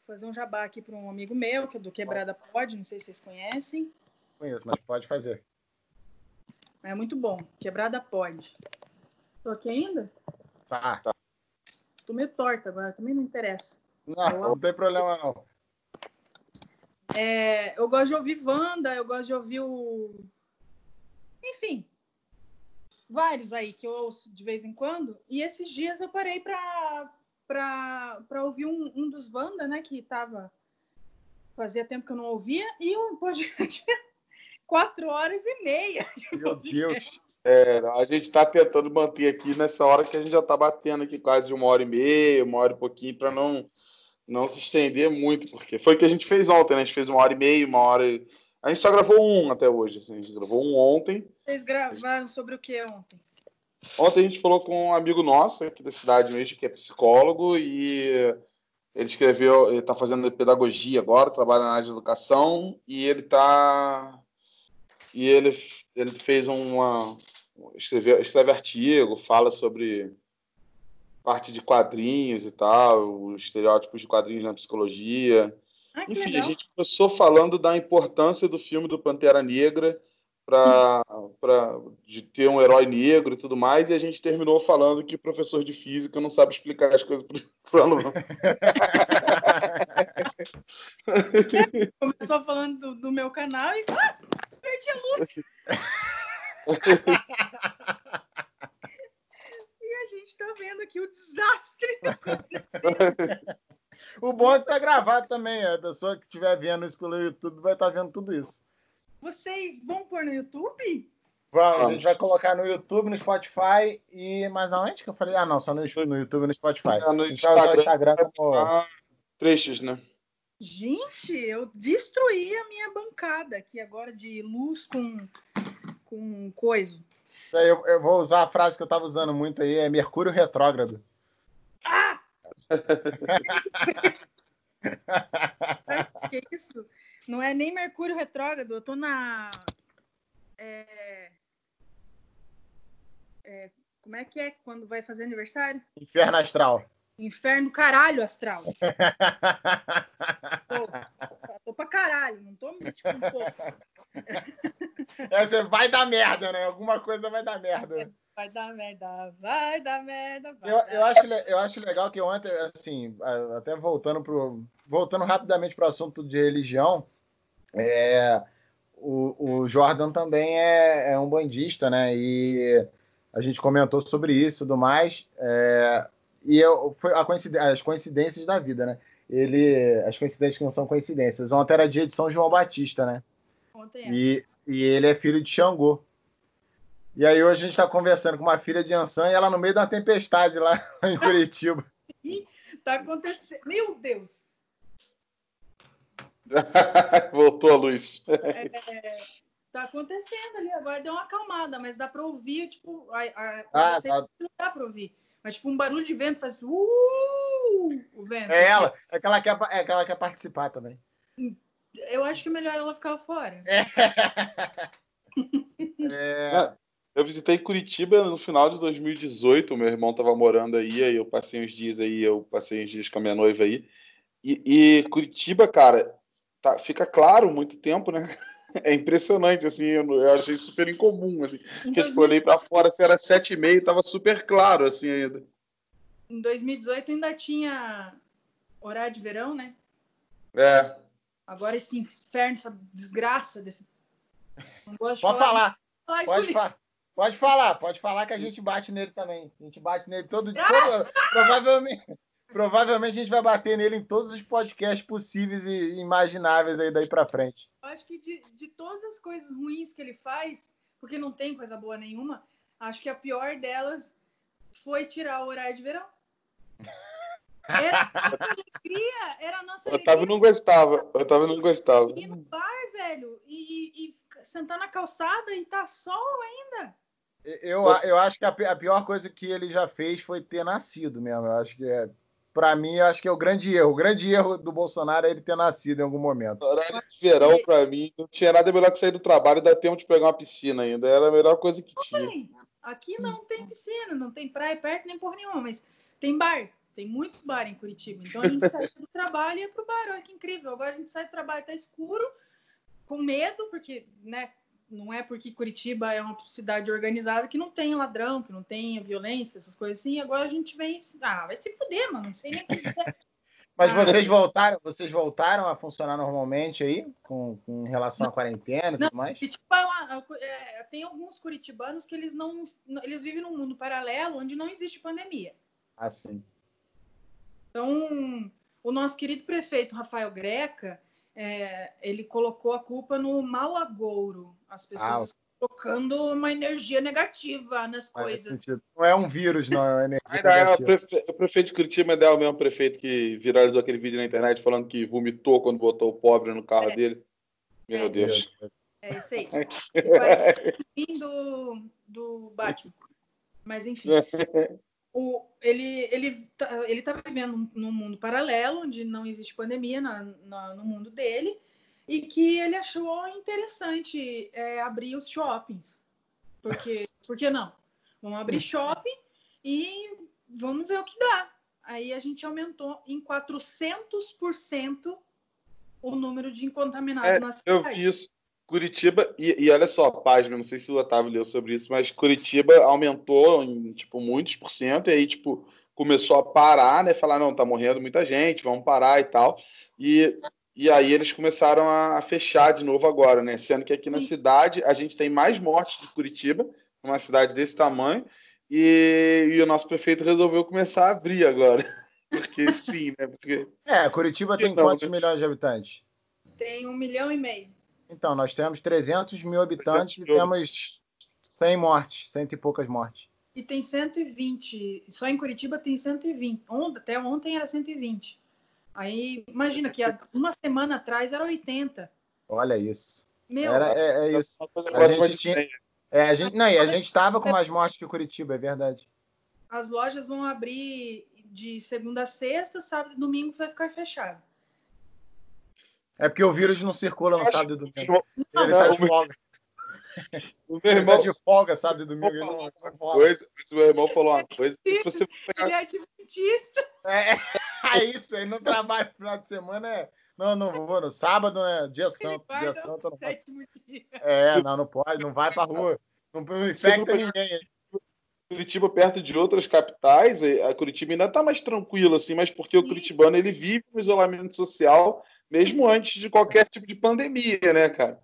fazer um jabá aqui para um amigo meu, que é do Quebrada Pod, não sei se vocês conhecem. Conheço, mas pode fazer. É muito bom. Quebrada pode. Tô aqui ainda? Tá. tá. Tô meio torta agora, também não interessa. Não, não tem problema não. É, eu gosto de ouvir Wanda, eu gosto de ouvir o. Enfim, vários aí que eu ouço de vez em quando. E esses dias eu parei para para ouvir um, um dos Wanda, né? Que tava. Fazia tempo que eu não ouvia. E um podcast quatro horas e meia. Meu Deus. É, a gente está tentando manter aqui nessa hora que a gente já está batendo aqui quase de uma hora e meia, uma hora e pouquinho, para não, não se estender muito, porque foi o que a gente fez ontem, né? A gente fez uma hora e meia, uma hora. E... A gente só gravou um até hoje, assim, a gente gravou um ontem. Vocês gravaram sobre o que ontem? Ontem a gente falou com um amigo nosso aqui da cidade mesmo, que é psicólogo, e ele escreveu, ele está fazendo pedagogia agora, trabalha na área de educação, e ele está e ele, ele fez uma. Escreve, escreve artigo, fala sobre parte de quadrinhos e tal, os estereótipos de quadrinhos na psicologia. Ah, Enfim, legal. a gente começou falando da importância do filme do Pantera Negra para de ter um herói negro e tudo mais, e a gente terminou falando que o professor de física não sabe explicar as coisas para o aluno. Começou falando do, do, meu canal e ah, perdi a luz. e a gente está vendo aqui o desastre acontecendo. O bom é que tá gravado também. A pessoa que estiver vendo isso pelo YouTube vai estar tá vendo tudo isso. Vocês vão pôr no YouTube? Vamos, a gente vai colocar no YouTube, no Spotify e mais aonde que eu falei? Ah, não, só no, no YouTube e no Spotify. Ah, no Instagram, Instagram como... ah, trechos, né? Gente, eu destruí a minha bancada aqui agora de luz com, com coisa. Eu, eu vou usar a frase que eu estava usando muito aí, é Mercúrio retrógrado. Ah! que isso? Não é nem Mercúrio retrógrado, eu tô na. É... É... Como é que é quando vai fazer aniversário? Inferno astral. Inferno caralho astral. tô, tô pra caralho, não tô tipo um pouco. É, você vai dar merda, né? Alguma coisa vai dar merda. Vai dar merda, vai dar merda. Vai eu, dar eu, acho, eu acho legal que ontem, assim, até voltando pro. Voltando rapidamente para o assunto de religião, é, o, o Jordan também é, é, um bandista, né? E a gente comentou sobre isso e tudo mais. É, e eu, foi coincidência, as coincidências da vida, né? Ele, as coincidências que não são coincidências. Ontem era dia de São João Batista, né? Ontem é. E, e ele é filho de Xangô. E aí hoje a gente está conversando com uma filha de Ansan e ela no meio da tempestade lá em Curitiba. tá acontecendo. Meu Deus! Voltou a luz. É, tá acontecendo ali, agora deu uma acalmada, mas dá para ouvir, tipo, a, a, ah, tá. não dá para ouvir. Mas tipo, um barulho de vento faz uh, o vento. É ela, é que ela quer, é que ela quer participar também. Eu acho que é melhor ela ficar lá fora. É. é. Eu visitei Curitiba no final de 2018, meu irmão estava morando aí, aí eu passei uns dias aí, eu passei uns dias com a minha noiva aí. E, e Curitiba, cara, tá, fica claro muito tempo, né? É impressionante, assim, eu, eu achei super incomum, assim. Porque, tipo, olhei pra fora, se era sete e meio, tava super claro, assim, ainda. Em 2018 ainda tinha horário de verão, né? É. Agora esse inferno, essa desgraça desse... pode falar. falar. Pode, fa pode falar, pode falar que a gente bate nele também. A gente bate nele todo dia. Provavelmente, provavelmente a gente vai bater nele em todos os podcasts possíveis e imagináveis aí daí para frente. Eu acho que de, de todas as coisas ruins que ele faz, porque não tem coisa boa nenhuma, acho que a pior delas foi tirar o horário de verão. Era a nossa alegria, era a nossa alegria. Otávio não gostava, Otávio não gostava. Ir no bar, velho, e, e, e, sentar na calçada e tá sol ainda. Eu, eu acho que a, a pior coisa que ele já fez foi ter nascido mesmo. Eu acho que é, para mim, acho que é o grande erro. O grande erro do Bolsonaro é ele ter nascido em algum momento. Horário de verão, para mim, não tinha nada melhor que sair do trabalho e dar tempo de pegar uma piscina ainda. Era a melhor coisa que tinha. Aqui não tem piscina, não tem praia perto nem porra nenhuma, mas tem bar. Tem muito bar em Curitiba. Então a gente sai do trabalho e ia pro bar. Olha que incrível. Agora a gente sai do trabalho, tá escuro, com medo, porque, né, não é porque Curitiba é uma cidade organizada que não tem ladrão, que não tem violência, essas coisas assim. Agora a gente vem. Ah, vai se fuder, mano. Não sei nem o que Mas ah, vocês voltaram, vocês voltaram a funcionar normalmente aí, com, com relação à quarentena e tudo mais? Lá, é, tem alguns curitibanos que eles não. Eles vivem num mundo paralelo onde não existe pandemia. Ah, sim. Então, o nosso querido prefeito Rafael Greca, é, ele colocou a culpa no mau agouro. As pessoas ah, colocando uma energia negativa nas coisas. Não é um vírus, não, é energia é o, prefe... o prefeito de Curitiba é o mesmo prefeito que viralizou aquele vídeo na internet falando que vomitou quando botou o pobre no carro é. dele. Meu é. Deus. É isso aí. fim do, do Batman. Mas enfim. o, ele ele tá, ele está vivendo num mundo paralelo onde não existe pandemia na, na, no mundo dele e que ele achou interessante é, abrir os shoppings porque por que não vamos abrir shopping e vamos ver o que dá aí a gente aumentou em 400% o número de contaminados é, na cidade. Eu vi isso. Curitiba, e, e, olha só, a página, não sei se o Otávio leu sobre isso, mas Curitiba aumentou em, tipo, muitos por cento, e aí, tipo, começou a parar, né, falar, não, tá morrendo muita gente, vamos parar e tal, e, e aí eles começaram a, a fechar de novo agora, né, sendo que aqui na cidade a gente tem mais mortes de Curitiba, uma cidade desse tamanho, e, e o nosso prefeito resolveu começar a abrir agora, porque sim, né, porque... É, Curitiba tem não, quantos né? milhões de habitantes? Tem um milhão e meio. Então, nós temos 300 mil habitantes 300 mil. e temos 100 mortes, cento e poucas mortes. E tem 120, só em Curitiba tem 120. Até ontem era 120. Aí, imagina que uma semana atrás era 80. Olha isso. Meu, era, é, é isso. A gente tinha, é, a gente, não, a gente estava com mais mortes que Curitiba, é verdade. As lojas vão abrir de segunda a sexta, sábado e domingo vai ficar fechado. É porque o vírus não circula no sábado e domingo. Ele está de folga. O meu irmão... Ele tá de folga, sábado e domingo. Ele não coisa, o meu irmão falou uma coisa. Se você pegar... Ele é adventista. É, é isso, ele não trabalha no final de semana. É... Não, não vou. No sábado, né? Dia santo. Dia santo não pode. É, não, não pode. Não vai pra rua. Não, não infecta ninguém. Curitiba perto de outras capitais, a Curitiba ainda está mais tranquilo, assim, mas porque o curitibano ele vive no isolamento social mesmo antes de qualquer tipo de pandemia, né, cara?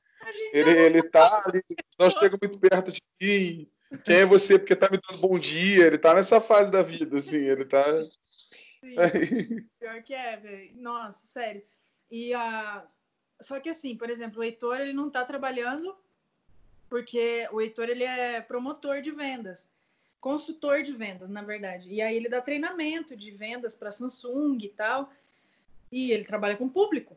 Ele, ele tá ali, não chega muito perto de ti. Quem é você porque tá me dando bom dia? Ele tá nessa fase da vida, assim, ele tá. Sim, pior que é, velho. Nossa, sério. E a. Só que assim, por exemplo, o Heitor ele não tá trabalhando porque o Heitor ele é promotor de vendas, consultor de vendas, na verdade. E aí ele dá treinamento de vendas para Samsung e tal. E ele trabalha com público.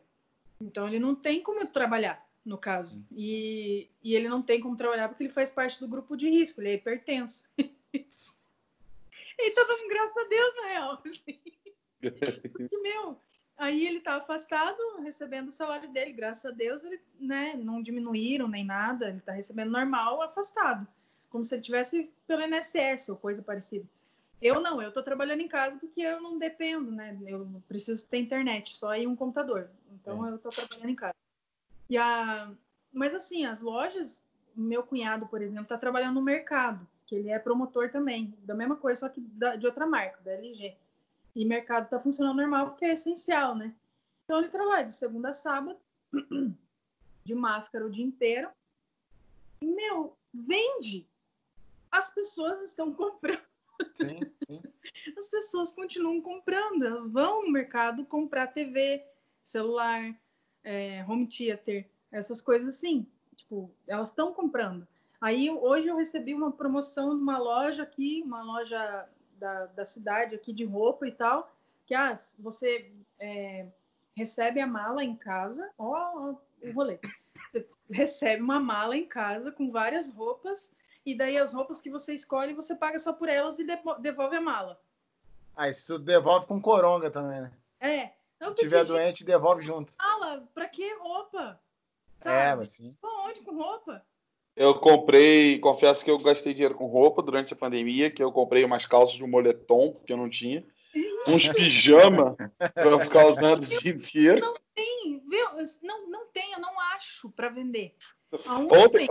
Então ele não tem como trabalhar, no caso. E, e ele não tem como trabalhar porque ele faz parte do grupo de risco, ele é hipertenso. e tá dando graças a Deus, na real. Assim. Porque, meu, aí ele tá afastado, recebendo o salário dele, graças a Deus, ele, né, não diminuíram nem nada, ele tá recebendo normal, afastado. Como se ele tivesse pelo INSS ou coisa parecida. Eu não, eu estou trabalhando em casa porque eu não dependo, né? Eu preciso ter internet, só aí um computador. Então é. eu estou trabalhando em casa. E a... Mas assim, as lojas, meu cunhado, por exemplo, está trabalhando no mercado, que ele é promotor também, da mesma coisa, só que de outra marca, da LG. E mercado está funcionando normal porque é essencial, né? Então ele trabalha de segunda a sábado, de máscara o dia inteiro. E, meu, vende. As pessoas estão comprando. Sim, sim. As pessoas continuam comprando, elas vão no mercado comprar TV, celular, é, home theater, essas coisas assim. Tipo, elas estão comprando. Aí hoje eu recebi uma promoção de uma loja aqui, uma loja da, da cidade aqui de roupa e tal, que ah, você é, recebe a mala em casa, ó, o rolê. Você recebe uma mala em casa com várias roupas, e daí as roupas que você escolhe, você paga só por elas e devolve a mala. Ah, isso tudo devolve com coronga também, né? É. Se tiver doente, devolve junto. Mala, pra que roupa? É, Sabe? É, mas sim. Onde com roupa? Eu comprei, confesso que eu gastei dinheiro com roupa durante a pandemia, que eu comprei umas calças de um moletom, porque eu não tinha. Uns pijama para ficar usando o dia inteiro. Não tem, viu? Não, não tem, eu não acho para vender. Ontem,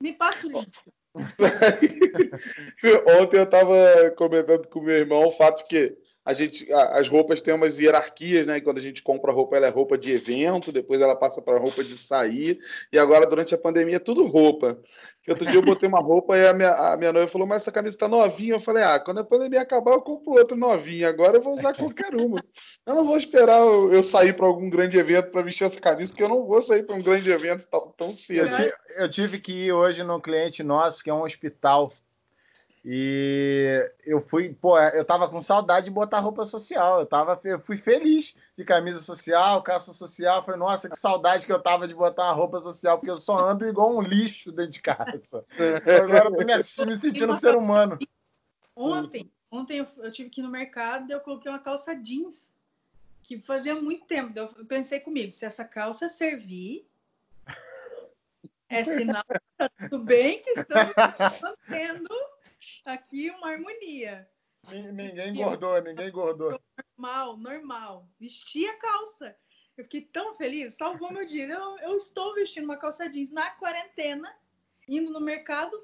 me passa o link. Ontem eu estava comentando com meu irmão o fato que a gente, as roupas têm umas hierarquias, né? Quando a gente compra roupa, ela é roupa de evento, depois ela passa para roupa de sair, e agora durante a pandemia é tudo roupa. Que outro dia eu botei uma roupa e a minha, a minha noiva falou: Mas essa camisa está novinha. Eu falei: Ah, quando a pandemia acabar, eu compro outra novinha. Agora eu vou usar qualquer uma. Eu não vou esperar eu, sair para algum grande evento para vestir essa camisa, porque eu não vou sair para um grande evento tão, tão cedo. Eu, eu tive que ir hoje num cliente nosso, que é um hospital e eu fui, pô, eu tava com saudade de botar roupa social. Eu tava, eu fui feliz de camisa social, calça social. Falei, nossa, que saudade que eu tava de botar uma roupa social, porque eu só ando igual um lixo dentro de casa. Agora eu tô me, me sentindo um ser humano. Ontem, ontem eu, eu, tive que ir no mercado e eu coloquei uma calça jeans, que fazia muito tempo. Eu pensei comigo, se essa calça servir, é sinal que tá tudo bem, que estamos mantendo aqui uma harmonia. Ninguém engordou, ninguém engordou. Normal, normal. Vesti a calça. Eu fiquei tão feliz, salvou meu dia. Eu, eu estou vestindo uma calça jeans na quarentena, indo no mercado,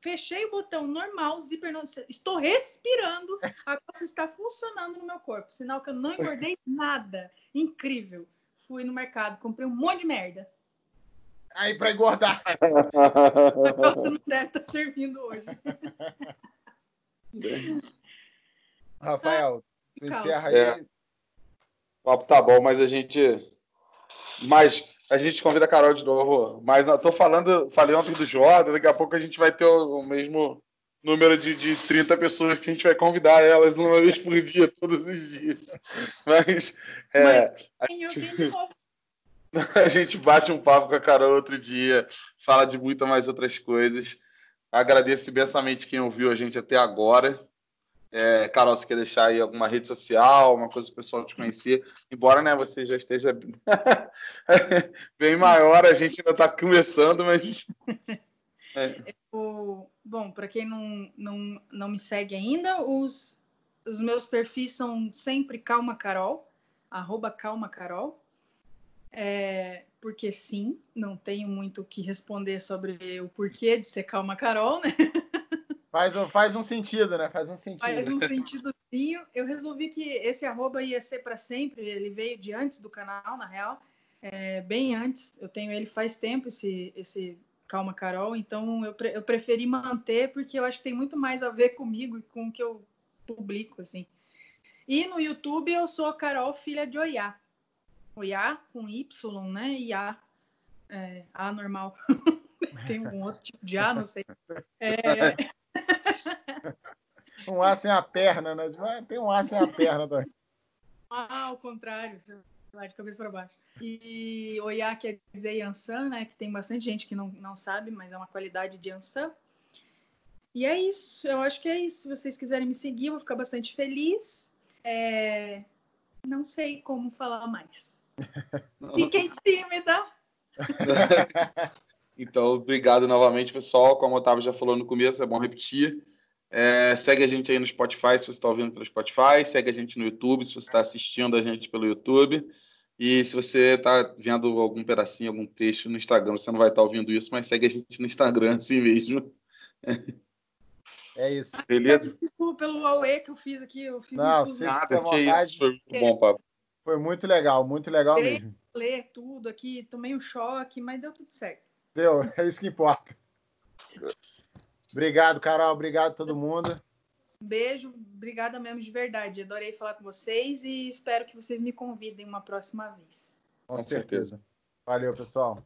fechei o botão normal, zíper não, estou respirando, a calça está funcionando no meu corpo, sinal que eu não engordei nada. Incrível. Fui no mercado, comprei um monte de merda. Aí para engordar. Não deve estar servindo hoje. Rafael, ah, encerra aí. É. O papo tá bom, mas a gente. Mas a gente convida a Carol de novo. Mas eu tô falando, falei ontem do Jordan, daqui a pouco a gente vai ter o, o mesmo número de, de 30 pessoas que a gente vai convidar elas uma vez por dia, todos os dias. Mas. É, mas gente, a gente bate um papo com a Carol outro dia, fala de muitas mais outras coisas. Agradeço imensamente quem ouviu a gente até agora. É, Carol, você quer deixar aí alguma rede social, uma coisa para o pessoal te conhecer? Embora né, você já esteja bem maior, a gente ainda está começando, mas. É. Eu, bom, para quem não, não, não me segue ainda, os, os meus perfis são sempre Calma Carol, arroba Calma Carol. É, porque sim, não tenho muito o que responder sobre o porquê de ser Calma Carol, né? Faz um, faz um sentido, né? Faz um sentido. Faz um sentidozinho. Eu resolvi que esse arroba ia ser para sempre. Ele veio de antes do canal, na real. É, bem antes. Eu tenho ele faz tempo, esse, esse Calma Carol. Então, eu, pre eu preferi manter, porque eu acho que tem muito mais a ver comigo e com o que eu publico, assim. E no YouTube eu sou Carol Filha de Oiá. Oiá com Y, né? E A, é, A normal. Tem um outro tipo de A, não sei. É... um A sem a perna, né? Tem um A sem a perna também. Ah, ao contrário, lá de cabeça para baixo. E Oiá quer dizer Yansan, né? Que tem bastante gente que não, não sabe, mas é uma qualidade de Yansan. E é isso, eu acho que é isso. Se vocês quiserem me seguir, eu vou ficar bastante feliz. É... Não sei como falar mais. Fiquei tímida. então, obrigado novamente, pessoal. Como o Otávio já falou no começo, é bom repetir. É, segue a gente aí no Spotify se você está ouvindo pelo Spotify. Segue a gente no YouTube se você está assistindo a gente pelo YouTube. E se você está vendo algum pedacinho, algum texto no Instagram, você não vai estar tá ouvindo isso, mas segue a gente no Instagram assim mesmo. É isso. Beleza? Desculpa pelo Aue que eu fiz aqui. Eu fiz não, um nada, que isso. Foi muito bom, papo. Foi muito legal, muito legal ler, mesmo. Ler tudo aqui, tomei um choque, mas deu tudo certo. Deu, é isso que importa. Obrigado, Carol. Obrigado a todo mundo. Um beijo, obrigada mesmo de verdade. Adorei falar com vocês e espero que vocês me convidem uma próxima vez. Com certeza. Valeu, pessoal.